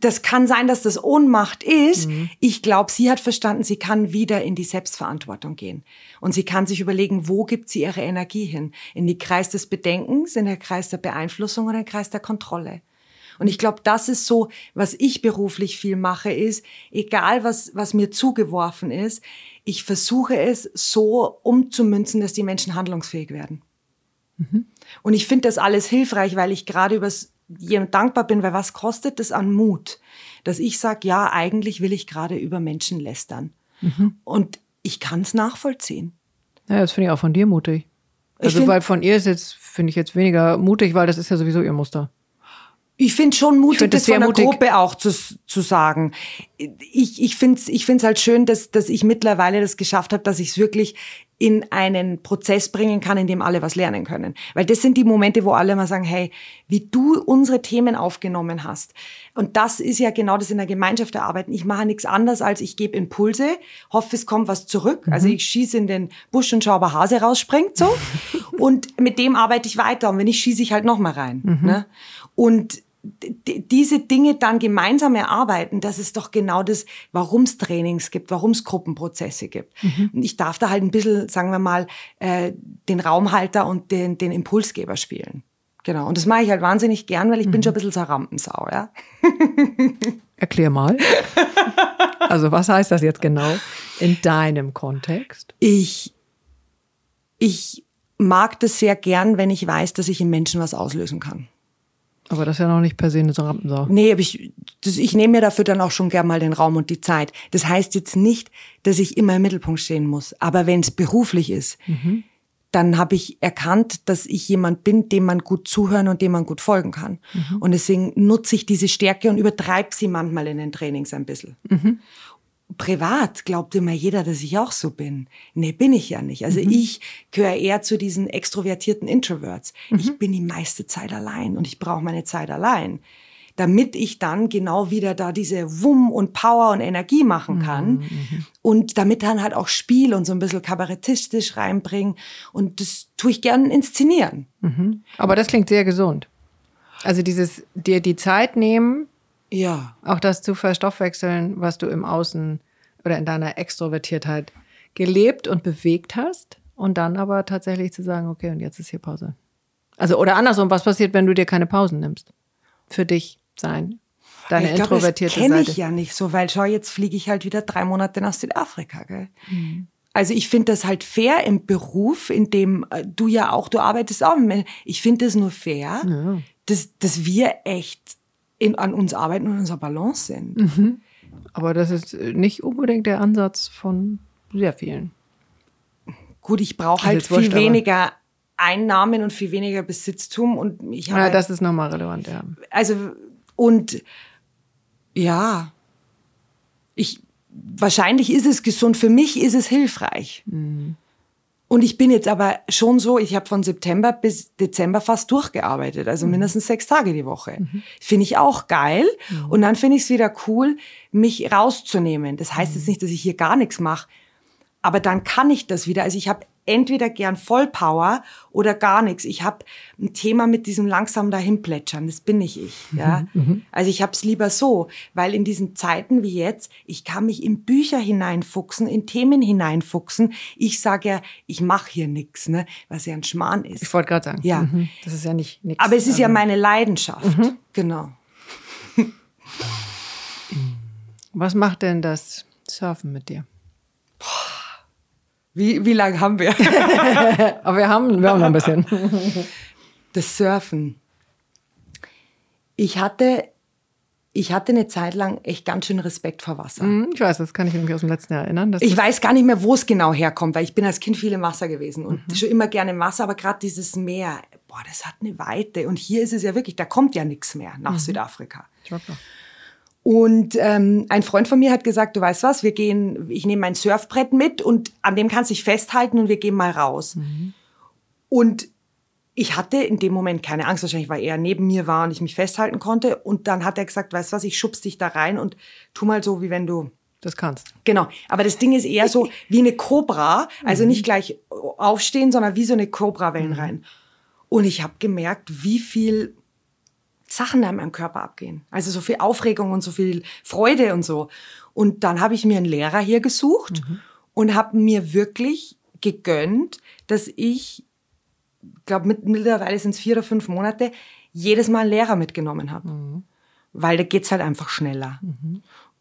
C: Das kann sein, dass das Ohnmacht ist. Mhm. Ich glaube, sie hat verstanden, sie kann wieder in die Selbstverantwortung gehen. Und sie kann sich überlegen, wo gibt sie ihre Energie hin? In den Kreis des Bedenkens, in den Kreis der Beeinflussung oder in den Kreis der Kontrolle? Und ich glaube, das ist so, was ich beruflich viel mache, ist, egal was, was mir zugeworfen ist, ich versuche es so umzumünzen, dass die Menschen handlungsfähig werden. Mhm. Und ich finde das alles hilfreich, weil ich gerade übers jemand dankbar bin, weil was kostet das an Mut, dass ich sage, ja, eigentlich will ich gerade über Menschen lästern. Mhm. Und ich kann es nachvollziehen.
A: Ja, das finde ich auch von dir mutig. Also, weil von ihr ist jetzt, finde ich jetzt weniger mutig, weil das ist ja sowieso ihr Muster.
C: Ich finde schon mutig, find das, das von der mutig. Gruppe auch zu, zu sagen. Ich, ich finde es ich find's halt schön, dass, dass ich mittlerweile das geschafft habe, dass ich es wirklich in einen Prozess bringen kann, in dem alle was lernen können. Weil das sind die Momente, wo alle mal sagen, hey, wie du unsere Themen aufgenommen hast. Und das ist ja genau das in der Gemeinschaft erarbeiten. Ich mache nichts anderes, als ich gebe Impulse, hoffe, es kommt was zurück. Mhm. Also ich schieße in den Busch und schaue, ob Hase rausspringt, so. [laughs] und mit dem arbeite ich weiter. Und wenn nicht, schieße ich halt nochmal rein. Mhm. Ne? Und diese Dinge dann gemeinsam erarbeiten, das ist doch genau das, warum es Trainings gibt, warum es Gruppenprozesse gibt. Mhm. Und ich darf da halt ein bisschen, sagen wir mal, äh, den Raumhalter und den, den Impulsgeber spielen. Genau. Und das mache ich halt wahnsinnig gern, weil ich mhm. bin schon ein bisschen so Rampensau, ja. [laughs]
A: Erklär mal. Also was heißt das jetzt genau in deinem Kontext?
C: Ich, ich mag das sehr gern, wenn ich weiß, dass ich im Menschen was auslösen kann.
A: Aber das ist ja noch nicht per se eine Rampensau.
C: Nee, aber ich, das, ich nehme mir dafür dann auch schon gern mal den Raum und die Zeit. Das heißt jetzt nicht, dass ich immer im Mittelpunkt stehen muss. Aber wenn es beruflich ist, mhm. dann habe ich erkannt, dass ich jemand bin, dem man gut zuhören und dem man gut folgen kann. Mhm. Und deswegen nutze ich diese Stärke und übertreibe sie manchmal in den Trainings ein bisschen. Mhm privat glaubt immer jeder, dass ich auch so bin. Nee, bin ich ja nicht. Also mhm. ich gehöre eher zu diesen extrovertierten Introverts. Mhm. Ich bin die meiste Zeit allein und ich brauche meine Zeit allein, damit ich dann genau wieder da diese Wumm und Power und Energie machen kann mhm. mhm. und damit dann halt auch Spiel und so ein bisschen kabarettistisch reinbringen und das tue ich gern inszenieren.
A: Mhm. Aber das klingt sehr gesund. Also dieses dir die Zeit nehmen,
C: Ja.
A: auch das zu verstoffwechseln, was du im Außen oder in deiner Extrovertiertheit gelebt und bewegt hast und dann aber tatsächlich zu sagen, okay, und jetzt ist hier Pause. Also oder andersrum, was passiert, wenn du dir keine Pausen nimmst? Für dich sein, deine
C: ich glaub,
A: introvertierte
C: das kenne ich ja nicht so, weil schau, jetzt fliege ich halt wieder drei Monate nach Südafrika. Gell?
A: Mhm.
C: Also ich finde das halt fair im Beruf, in dem äh, du ja auch, du arbeitest auch. Ich finde es nur fair,
A: Ja.
C: dass, dass wir echt in, an uns arbeiten und unserer Balance sind.
A: Mhm. Aber das ist nicht unbedingt der Ansatz von sehr vielen.
C: Gut, ich brauche halt
A: wurscht,
C: viel
A: aber-
C: weniger Einnahmen und viel weniger Besitztum und ich habe
A: Ja, das ist nochmal relevant, ja.
C: also und ja, ich wahrscheinlich ist es gesund. Für mich ist es hilfreich. Und ich bin jetzt aber schon so, ich habe von September bis Dezember fast durchgearbeitet, also mindestens sechs Tage die Woche. Finde ich auch geil. Und dann finde ich es wieder cool, mich rauszunehmen. Das heißt jetzt nicht, dass ich hier gar nichts mache, aber dann kann ich das wieder. Also ich habe entweder gern Vollpower oder gar nichts. Ich habe ein Thema mit diesem langsam dahinplätschern. Das bin nicht ich. Ja? Also ich habe es lieber so, weil in diesen Zeiten wie jetzt, ich kann mich in Bücher hineinfuchsen, in Themen hineinfuchsen. Ich sage ja, ich mache hier nichts, ne? was ja ein Schmarrn ist.
A: Ich wollte gerade sagen.
C: Ja.
A: Mhm. Das ist ja nicht nichts.
C: Aber es ist ja
A: Also,
C: meine Leidenschaft. Genau.
A: Was macht denn das Surfen mit dir?
C: Wie, wie lange haben wir? [laughs]
A: Aber wir haben, wir haben noch ein bisschen.
C: das Surfen. Ich hatte, ich hatte eine Zeit lang echt ganz schön Respekt vor Wasser.
A: Hm, Ich weiß, das kann ich nämlich aus dem letzten Jahr erinnern.
C: Ich weiß gar nicht mehr, wo es genau herkommt, weil ich bin als Kind viel im Wasser gewesen und schon immer gerne im Wasser, aber gerade dieses Meer, boah, das hat eine Weite. Und hier ist es ja wirklich, da kommt ja nichts mehr nach Südafrika.
A: Schock noch.
C: Und ähm, ein Freund von mir hat gesagt, du weißt was, wir gehen, ich nehme mein Surfbrett mit und an dem kannst du dich festhalten und wir gehen mal raus. Und ich hatte in dem Moment keine Angst, wahrscheinlich, weil er neben mir war und ich mich festhalten konnte. Und dann hat er gesagt, weißt was, ich schubst dich da rein und tu mal so, wie wenn du
A: Das kannst.
C: Genau, aber das Ding ist eher so [laughs] wie eine Cobra, also nicht gleich aufstehen, sondern wie so eine Cobra-Wellen rein. Und ich habe gemerkt, wie viel Sachen da in meinem Körper abgehen. Also so viel Aufregung und so viel Freude und so. Und dann habe ich mir einen Lehrer hier gesucht und habe mir wirklich gegönnt, dass ich, glaube mittlerweile sind es vier oder fünf Monate, jedes Mal einen Lehrer mitgenommen habe. Weil da geht's halt einfach schneller.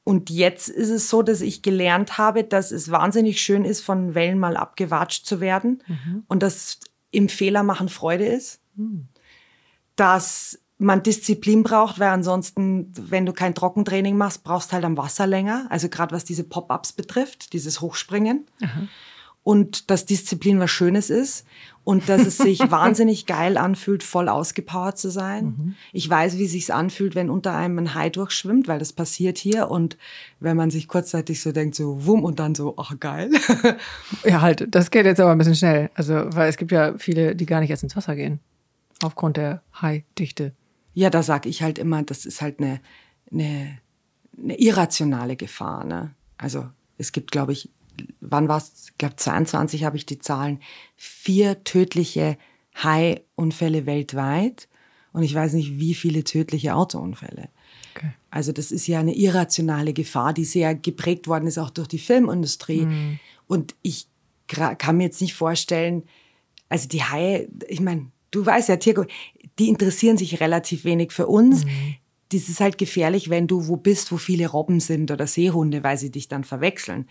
C: Und jetzt ist es so, dass ich gelernt habe, dass es wahnsinnig schön ist, von Wellen mal abgewatscht zu werden und dass im Fehler machen Freude ist. Dass man Disziplin braucht, weil ansonsten, wenn du kein Trockentraining machst, brauchst halt am Wasser länger. Also gerade was diese Pop-ups betrifft, dieses Hochspringen. Und dass Disziplin was Schönes ist und dass es sich [laughs] wahnsinnig geil anfühlt, voll ausgepowert zu sein. Ich weiß, wie sich's anfühlt, wenn unter einem ein Hai durchschwimmt, weil das passiert hier. Und wenn man sich kurzzeitig so denkt, so wumm und dann so, ach geil. [laughs]
A: Ja, halt, das geht jetzt aber ein bisschen schnell. Also, weil es gibt ja viele, die gar nicht erst ins Wasser gehen. Aufgrund der Hai-Dichte.
C: Ja, da sag ich halt immer, das ist halt eine, eine, eine irrationale Gefahr. Ne? Also es gibt, glaube ich, wann war es? Ich glaube 22 habe ich die Zahlen. Vier tödliche Hai-Unfälle weltweit und ich weiß nicht, wie viele tödliche Autounfälle.
A: Okay.
C: Also das ist ja eine irrationale Gefahr, die sehr geprägt worden ist auch durch die Filmindustrie. Und ich kann mir jetzt nicht vorstellen, also die Haie, ich meine, du weißt ja, Tirko, die interessieren sich relativ wenig für uns. Das ist halt gefährlich, wenn du wo bist, wo viele Robben sind oder Seehunde, weil sie dich dann verwechseln.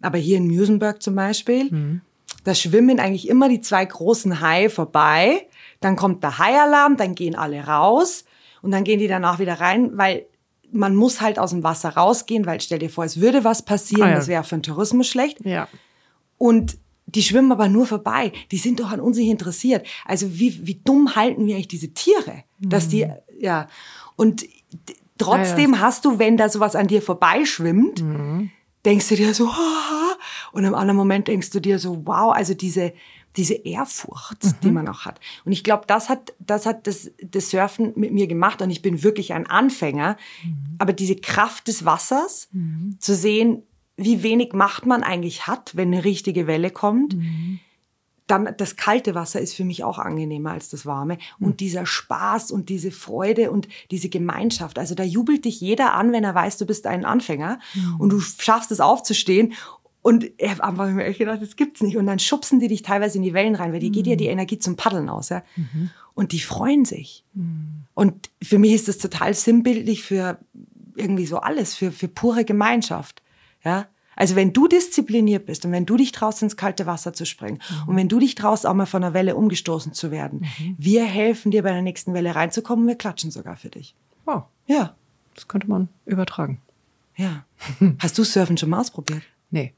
C: Aber hier in Musenberg zum Beispiel, da schwimmen eigentlich immer die zwei großen Haie vorbei. Dann kommt der Haialarm, dann gehen alle raus und dann gehen die danach wieder rein, weil man muss halt aus dem Wasser rausgehen, weil stell dir vor, es würde was passieren,
A: Ah ja.
C: das wäre für den Tourismus schlecht.
A: Ja.
C: Und die schwimmen aber nur vorbei. Die sind doch an uns nicht interessiert. Also wie, wie dumm halten wir eigentlich diese Tiere? Dass die, ja. Und trotzdem hast du, wenn da sowas an dir vorbeischwimmt, denkst du dir so, "Ah." und im anderen Moment denkst du dir so, wow, also diese, diese Ehrfurcht, die man auch hat. Und ich glaube, das hat, das hat das, das Surfen mit mir gemacht und ich bin wirklich ein Anfänger. Aber diese Kraft des Wassers, zu sehen, wie wenig Macht man eigentlich hat, wenn eine richtige Welle kommt, dann das kalte Wasser ist für mich auch angenehmer als das warme. Und mhm. dieser Spaß und diese Freude und diese Gemeinschaft. Also da jubelt dich jeder an, wenn er weiß, du bist ein Anfänger mhm. und du schaffst es aufzustehen. Und ich habe einfach mir echt gedacht, das gibt's nicht. Und dann schubsen die dich teilweise in die Wellen rein, weil die mhm. geht ja die Energie zum Paddeln aus. Ja? Mhm. Und die freuen sich. Mhm. Und für mich ist das total sinnbildlich für irgendwie so alles, für, für pure Gemeinschaft. Ja, also wenn du diszipliniert bist und wenn du dich traust, ins kalte Wasser zu springen mhm. und wenn du dich traust, auch mal von einer Welle umgestoßen zu werden, mhm. wir helfen dir bei der nächsten Welle reinzukommen, wir klatschen sogar für dich.
A: Wow. Ja. Das könnte man übertragen.
C: Ja. [laughs] Hast du Surfen schon mal ausprobiert?
A: Nee.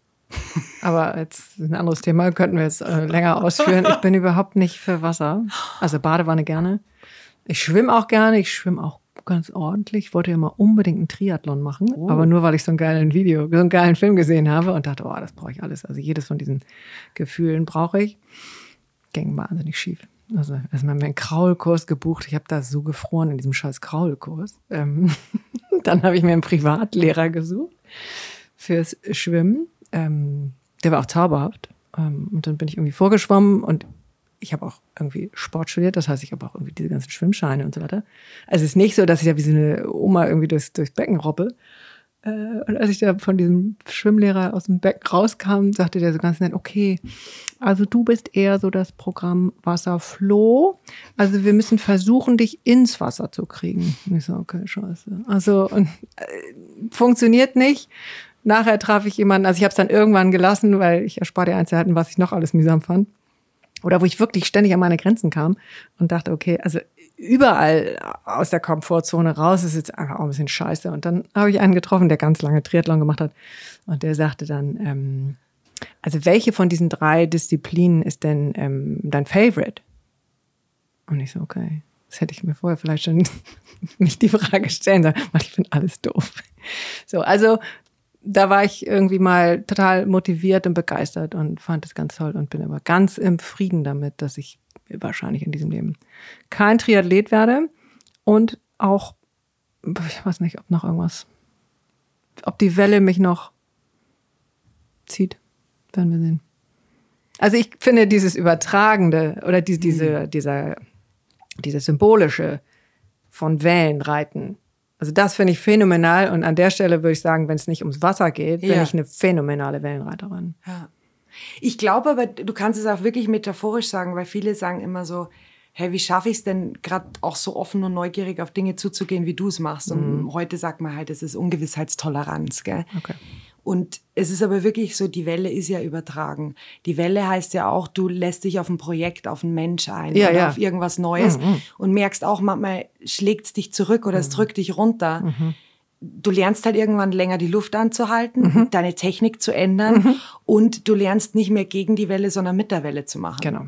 A: Aber jetzt ein anderes Thema, könnten wir jetzt äh, länger ausführen. Ich bin überhaupt nicht für Wasser. Also Badewanne gerne. Ich schwimme auch gerne, ich schwimme auch ganz ordentlich. Ich wollte ja mal unbedingt einen Triathlon machen, oh. aber nur weil ich so einen geilen Video, so einen geilen Film gesehen habe und dachte, oh, das brauche ich alles. Also jedes von diesen Gefühlen brauche ich. Ging wahnsinnig schief. Also erstmal haben wir einen Kraulkurs gebucht. Ich habe da so gefroren in diesem scheiß Kraulkurs. Ähm, [laughs] dann habe ich mir einen Privatlehrer gesucht fürs Schwimmen. Ähm, der war auch zauberhaft. Ähm, und dann bin ich irgendwie vorgeschwommen und ich habe auch irgendwie Sport studiert, das heißt, ich habe auch irgendwie diese ganzen Schwimmscheine und so weiter. Also es ist nicht so, dass ich da wie so eine Oma irgendwie durchs, durchs Becken robbe. Äh, und als ich da von diesem Schwimmlehrer aus dem Becken rauskam, sagte der so ganz nett, okay, also du bist eher so das Programm Wasserfloh. Also wir müssen versuchen, dich ins Wasser zu kriegen. Und ich so, okay, scheiße. Also und, äh, funktioniert nicht. Nachher traf ich jemanden, also ich habe es dann irgendwann gelassen, weil ich erspare dir Einzelheiten, was ich noch alles mühsam fand oder wo ich wirklich ständig an meine Grenzen kam und dachte, okay, also überall aus der Komfortzone raus ist jetzt einfach auch ein bisschen scheiße. Und dann habe ich einen getroffen, der ganz lange Triathlon gemacht hat und der sagte dann, ähm, also welche von diesen drei Disziplinen ist denn ähm, dein Favorite? Und ich so, okay, das hätte ich mir vorher vielleicht schon [laughs] nicht die Frage stellen sollen, weil ich finde alles doof. So, also da war ich irgendwie mal total motiviert und begeistert und fand es ganz toll und bin aber ganz im Frieden damit, dass ich wahrscheinlich in diesem Leben kein Triathlet werde und auch, ich weiß nicht, ob noch irgendwas, ob die Welle mich noch zieht, werden wir sehen. Also ich finde dieses Übertragende oder die, diese, mhm. dieser, dieses Symbolische von Wellenreiten also das finde ich phänomenal und an der Stelle würde ich sagen, wenn es nicht ums Wasser geht, bin ja. ich eine phänomenale Wellenreiterin.
C: Ja. Ich glaube aber, du kannst es auch wirklich metaphorisch sagen, weil viele sagen immer so, hey, wie schaffe ich es denn gerade auch so offen und neugierig auf Dinge zuzugehen, wie du es machst? Und mhm. heute sagt man halt, es ist Ungewissheitstoleranz, gell? Okay. Und es ist aber wirklich so, die Welle ist ja übertragen. Die Welle heißt ja auch, du lässt dich auf ein Projekt, auf einen Mensch ein ja, oder ja. auf irgendwas Neues mhm. und merkst auch, manchmal schlägt es dich zurück oder mhm. es drückt dich runter. Mhm. Du lernst halt irgendwann länger die Luft anzuhalten, mhm. deine Technik zu ändern mhm. und du lernst nicht mehr gegen die Welle, sondern mit der Welle zu machen.
A: Genau.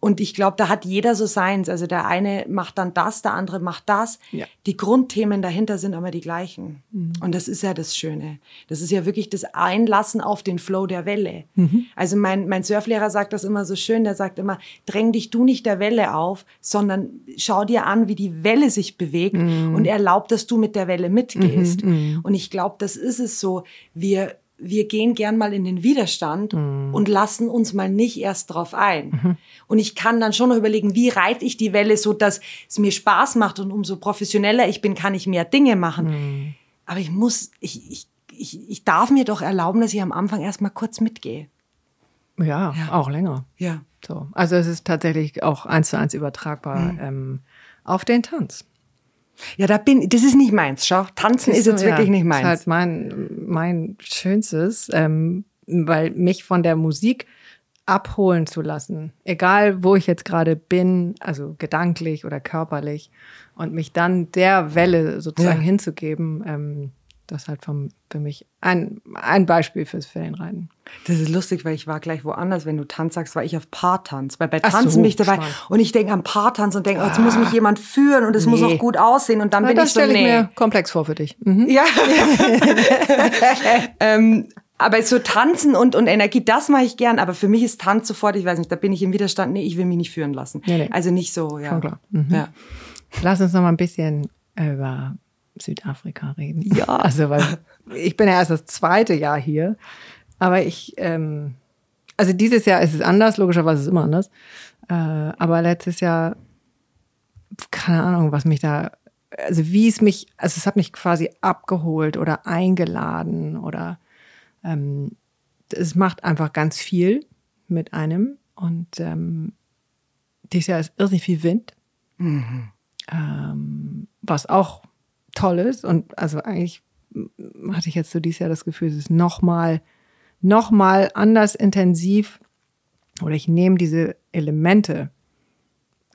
C: Und ich glaube, da hat jeder so seins. Also der eine macht dann das, der andere macht das. Ja. Die Grundthemen dahinter sind aber die gleichen. Mhm. Und das ist ja das Schöne. Das ist ja wirklich das Einlassen auf den Flow der Welle. Mhm. Also mein, mein Surflehrer sagt das immer so schön. Der sagt immer, dräng dich du nicht der Welle auf, sondern schau dir an, wie die Welle sich bewegt mhm. und erlaub, dass du mit der Welle mitgehst. Mhm. Mhm. Und ich glaube, das ist es so. Wir wir gehen gern mal in den Widerstand mhm. und lassen uns mal nicht erst drauf ein. Mhm. Und ich kann dann schon noch überlegen, wie reite ich die Welle so, dass es mir Spaß macht und umso professioneller ich bin, kann ich mehr Dinge machen. Mhm. Aber ich muss, ich, ich, ich, ich darf mir doch erlauben, dass ich am Anfang erst mal kurz mitgehe.
A: Ja, ja. auch länger.
C: Ja.
A: So. Also es ist tatsächlich auch eins zu eins übertragbar mhm. ähm, auf den Tanz.
C: Ja, da bin, das ist nicht meins, schau. Tanzen ist, ist jetzt ja, wirklich nicht meins.
A: Das ist halt mein, mein Schönstes, ähm, weil mich von der Musik abholen zu lassen, egal wo ich jetzt gerade bin, also gedanklich oder körperlich, und mich dann der Welle sozusagen ja. hinzugeben, ähm, das ist halt vom, für mich ein, ein Beispiel fürs Ferienreiten.
C: Das ist lustig, weil ich war gleich woanders. Wenn du Tanz sagst, war ich auf Paartanz. Weil bei Tanzen so, bin ich dabei spannend. und ich denke an Paartanz und denke, oh, jetzt muss mich jemand führen und es nee. muss auch gut aussehen und dann ja, bin ich so,
A: nee. Stelle ich mir komplex vor für dich.
C: Mhm. Ja. [laughs] ähm, aber so Tanzen und, und Energie, das mache ich gern. Aber für mich ist Tanz sofort, ich weiß nicht, da bin ich im Widerstand. Nee, ich will mich nicht führen lassen. Nee, nee. Also nicht so, ja. Schon klar. Mhm.
A: ja. Lass uns noch mal ein bisschen über Südafrika reden.
C: Ja.
A: Also, weil ich bin ja erst das zweite Jahr hier, aber ich, ähm, also dieses Jahr ist es anders, logischerweise ist es immer anders. Äh, aber letztes Jahr, keine Ahnung, was mich da, also wie es mich, also es hat mich quasi abgeholt oder eingeladen oder ähm, es macht einfach ganz viel mit einem. Und ähm, dieses Jahr ist irrsinnig viel Wind. Mhm. Ähm, was auch toll ist. Und also eigentlich hatte ich jetzt so dieses Jahr das Gefühl, es ist nochmal noch mal anders intensiv oder ich nehme diese Elemente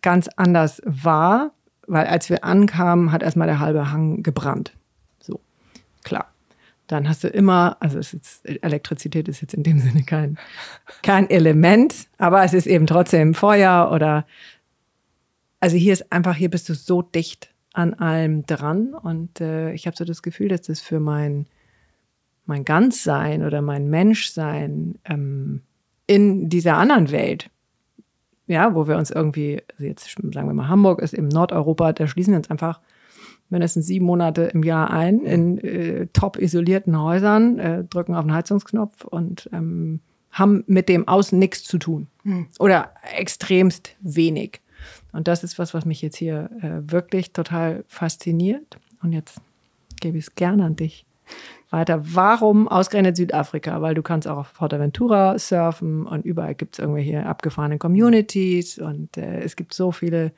A: ganz anders wahr, weil als wir ankamen, hat erstmal der halbe Hang gebrannt. So, klar. Dann hast du immer, also ist jetzt, Elektrizität ist jetzt in dem Sinne kein, kein Element, aber es ist eben trotzdem Feuer oder, also hier ist einfach, hier bist du so dicht an allem dran und äh, ich habe so das Gefühl, dass das für mein, mein Ganzsein oder mein Menschsein ähm, in dieser anderen Welt, ja, wo wir uns irgendwie, also jetzt sagen wir mal, Hamburg ist im Nordeuropa, da schließen wir uns einfach mindestens sieben Monate im Jahr ein in äh, top isolierten Häusern, äh, drücken auf den Heizungsknopf und ähm, haben mit dem Außen nichts zu tun hm. oder extremst wenig. Und das ist was, was mich jetzt hier äh, wirklich total fasziniert. Und jetzt gebe ich es gerne an dich weiter. Warum ausgerechnet Südafrika? Weil du kannst auch auf Forteventura surfen und überall gibt es irgendwelche abgefahrene Communities und äh, es gibt so viele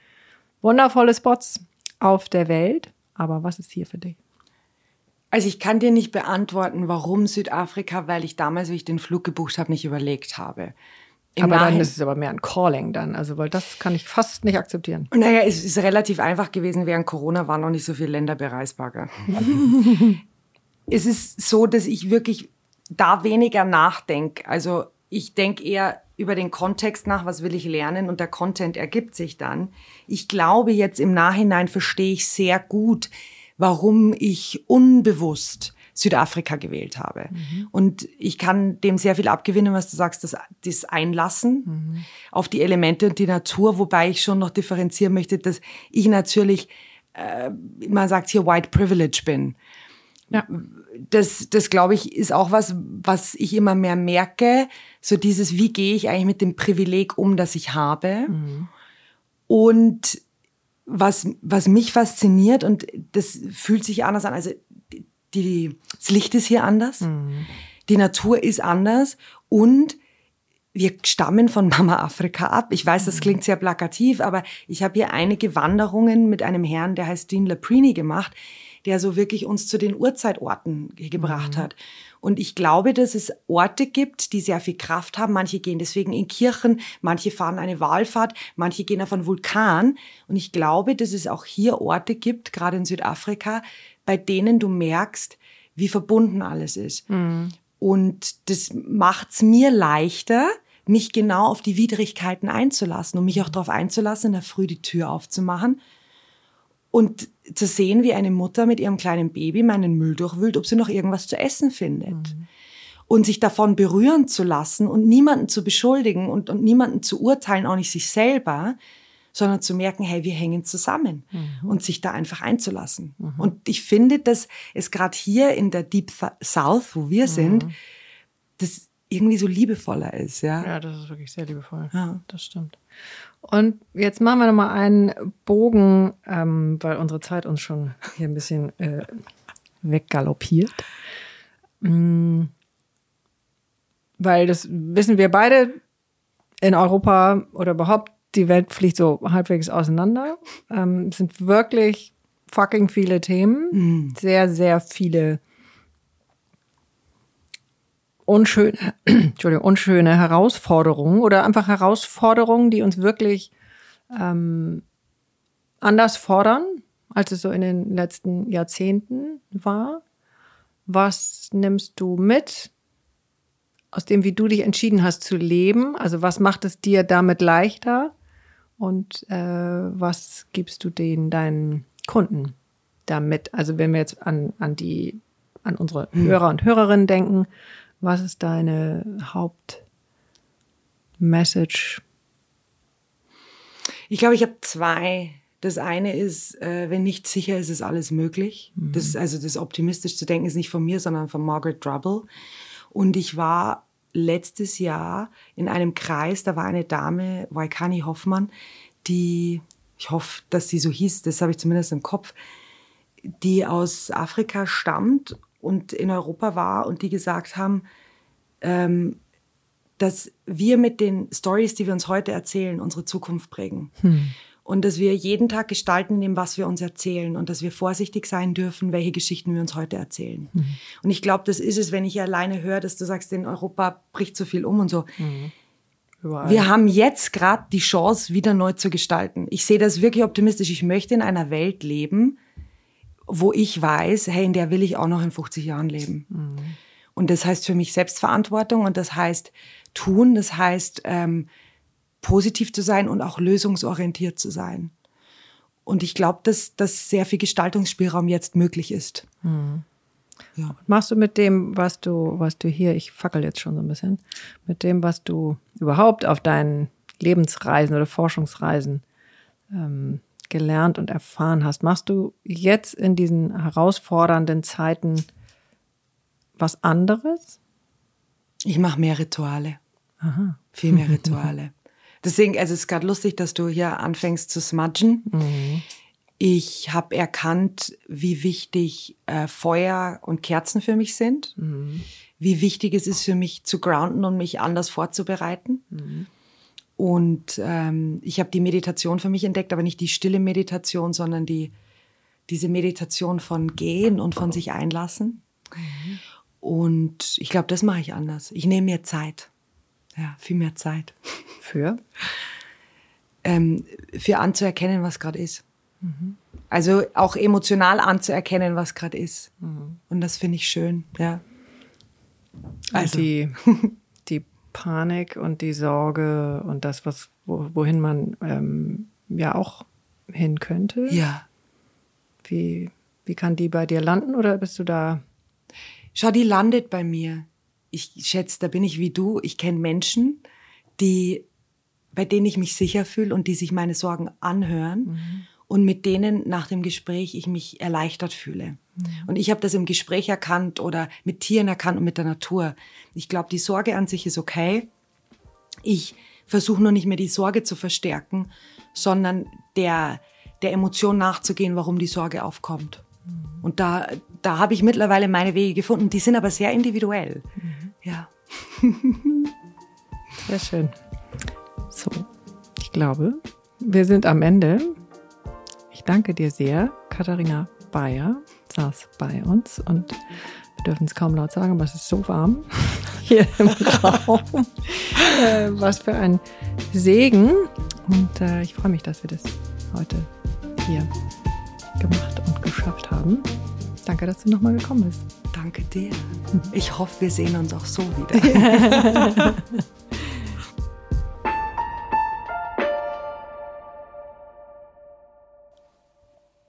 A: wundervolle Spots auf der Welt. Aber was ist hier für dich?
C: Also ich kann dir nicht beantworten, warum Südafrika, weil ich damals, wie ich den Flug gebucht habe, nicht überlegt habe.
A: Im aber dann ist es aber mehr ein Calling dann, also weil das kann ich fast nicht akzeptieren.
C: Naja, es ist relativ einfach gewesen. Während Corona waren noch nicht so viele Länder bereisbar. [laughs] es ist so, dass ich wirklich da weniger nachdenke. Also ich denke eher über den Kontext nach, was will ich lernen und der Content ergibt sich dann. Ich glaube jetzt im Nachhinein verstehe ich sehr gut, warum ich unbewusst Südafrika gewählt habe. Mhm. Und ich kann dem sehr viel abgewinnen, was du sagst, das, das Einlassen mhm. auf die Elemente und die Natur, wobei ich schon noch differenzieren möchte, dass ich natürlich, äh, man sagt hier White Privilege bin. Ja. Das, das glaube ich, ist auch was, was ich immer mehr merke. So dieses, wie gehe ich eigentlich mit dem Privileg um, das ich habe? Mhm. Und was, was mich fasziniert, und das fühlt sich anders an, also die, das Licht ist hier anders, mhm. die Natur ist anders und wir stammen von Mama Afrika ab. Ich weiß, das klingt sehr plakativ, aber ich habe hier einige Wanderungen mit einem Herrn, der heißt Dean Laprini gemacht, der so wirklich uns zu den Urzeitorten gebracht mhm. hat. Und ich glaube, dass es Orte gibt, die sehr viel Kraft haben. Manche gehen deswegen in Kirchen, manche fahren eine Wahlfahrt, manche gehen auf einen Vulkan. Und ich glaube, dass es auch hier Orte gibt, gerade in Südafrika, bei denen du merkst, wie verbunden alles ist. Mhm. Und das macht's mir leichter, mich genau auf die Widrigkeiten einzulassen und mich auch darauf einzulassen, in der Früh die Tür aufzumachen und zu sehen, wie eine Mutter mit ihrem kleinen Baby meinen Müll durchwühlt, ob sie noch irgendwas zu essen findet. Mhm. Und sich davon berühren zu lassen und niemanden zu beschuldigen und, und niemanden zu urteilen, auch nicht sich selber, sondern zu merken, hey, wir hängen zusammen mhm. und sich da einfach einzulassen. Mhm. Und ich finde, dass es gerade hier in der Deep South, wo wir sind, mhm. das irgendwie so liebevoller ist, ja.
A: Ja, das ist wirklich sehr liebevoll. Ja, das stimmt. Und jetzt machen wir nochmal einen Bogen, ähm, weil unsere Zeit uns schon hier ein bisschen äh, weggaloppiert. Mhm. Weil das wissen wir beide in Europa oder überhaupt, die Welt fliegt so halbwegs auseinander. Ähm, es sind wirklich fucking viele Themen, mhm. sehr, sehr viele unschöne, [clears throat] Entschuldigung, unschöne Herausforderungen oder einfach Herausforderungen, die uns wirklich ähm, anders fordern, als es so in den letzten Jahrzehnten war. Was nimmst du mit aus dem, wie du dich entschieden hast zu leben? Also was macht es dir damit leichter? Und äh, was gibst du den deinen Kunden damit? Also wenn wir jetzt an, an die an unsere Hörer und Hörerinnen denken, was ist deine Hauptmessage?
C: Ich glaube, ich habe zwei. Das eine ist, äh, wenn nicht sicher ist, ist alles möglich. Mhm. Das, also das optimistisch zu denken ist nicht von mir, sondern von Margaret Drubble. Und ich war letztes Jahr in einem Kreis, da war eine Dame, Waikani Hoffmann, die, ich hoffe, dass sie so hieß, das habe ich zumindest im Kopf, die aus Afrika stammt und in Europa war und die gesagt haben, ähm, dass wir mit den Stories, die wir uns heute erzählen, unsere Zukunft prägen. Hm. Und dass wir jeden Tag gestalten, dem was wir uns erzählen und dass wir vorsichtig sein dürfen, welche Geschichten wir uns heute erzählen. Mhm. Und ich glaube, das ist es, wenn ich alleine höre, dass du sagst, in Europa bricht so viel um und so. Mhm. Wir haben jetzt gerade die Chance, wieder neu zu gestalten. Ich sehe das wirklich optimistisch. Ich möchte in einer Welt leben, wo ich weiß, hey, in der will ich auch noch in 50 Jahren leben. Mhm. Und das heißt für mich Selbstverantwortung und das heißt tun, das heißt ähm, positiv zu sein und auch lösungsorientiert zu sein. Und ich glaube, dass, dass sehr viel Gestaltungsspielraum jetzt möglich ist. Mhm.
A: Ja. Machst du mit dem, was du, was du hier, ich fackel jetzt schon so ein bisschen, mit dem, was du überhaupt auf deinen Lebensreisen oder Forschungsreisen ähm, gelernt und erfahren hast, machst du jetzt in diesen herausfordernden Zeiten was anderes?
C: Ich mache mehr Rituale. Aha. Viel mehr Rituale. [laughs] Deswegen, also es ist gerade lustig, dass du hier anfängst zu smudgen. Mhm. Ich habe erkannt, wie wichtig äh, Feuer und Kerzen für mich sind. Mhm. Wie wichtig es ist für mich zu grounden und mich anders vorzubereiten. Mhm. Und ähm, ich habe die Meditation für mich entdeckt, aber nicht die stille Meditation, sondern die, diese Meditation von Gehen und von sich einlassen. Mhm. Und ich glaube, das mache ich anders. Ich nehme mir Zeit. Ja, viel mehr Zeit.
A: Für? [laughs]
C: ähm, für anzuerkennen, was gerade ist. Mhm. Also auch emotional anzuerkennen, was gerade ist. Mhm. Und das finde ich schön, ja.
A: Also die, [laughs] Panik und die Sorge und das, was, wo, wohin man ähm, ja auch hin könnte.
C: Ja.
A: Wie, wie kann die bei dir landen oder bist du da?
C: Schau, die landet bei mir. Ich schätze, da bin ich wie du. Ich kenne Menschen, die bei denen ich mich sicher fühle und die sich meine Sorgen anhören mhm. Und mit denen nach dem Gespräch ich mich erleichtert fühle. Mhm. Und ich habe das im Gespräch erkannt oder mit Tieren erkannt und mit der Natur. Ich glaube, die Sorge an sich ist okay. Ich versuche nur nicht mehr die Sorge zu verstärken, sondern der, der Emotion nachzugehen, warum die Sorge aufkommt. Mhm. Und da, da habe ich mittlerweile meine Wege gefunden. Die sind aber sehr individuell. Mhm. Ja.
A: Sehr schön. So, ich glaube, wir sind am Ende. Ich danke dir sehr. Katharina Bayer saß bei uns und wir dürfen es kaum laut sagen, aber es ist so warm [laughs] hier im Raum. Äh, was für ein Segen. Und äh, ich freue mich, dass wir das heute hier gemacht und geschafft haben. Danke, dass du nochmal gekommen bist.
C: Danke dir. Ich hoffe, wir sehen uns auch so wieder. [laughs]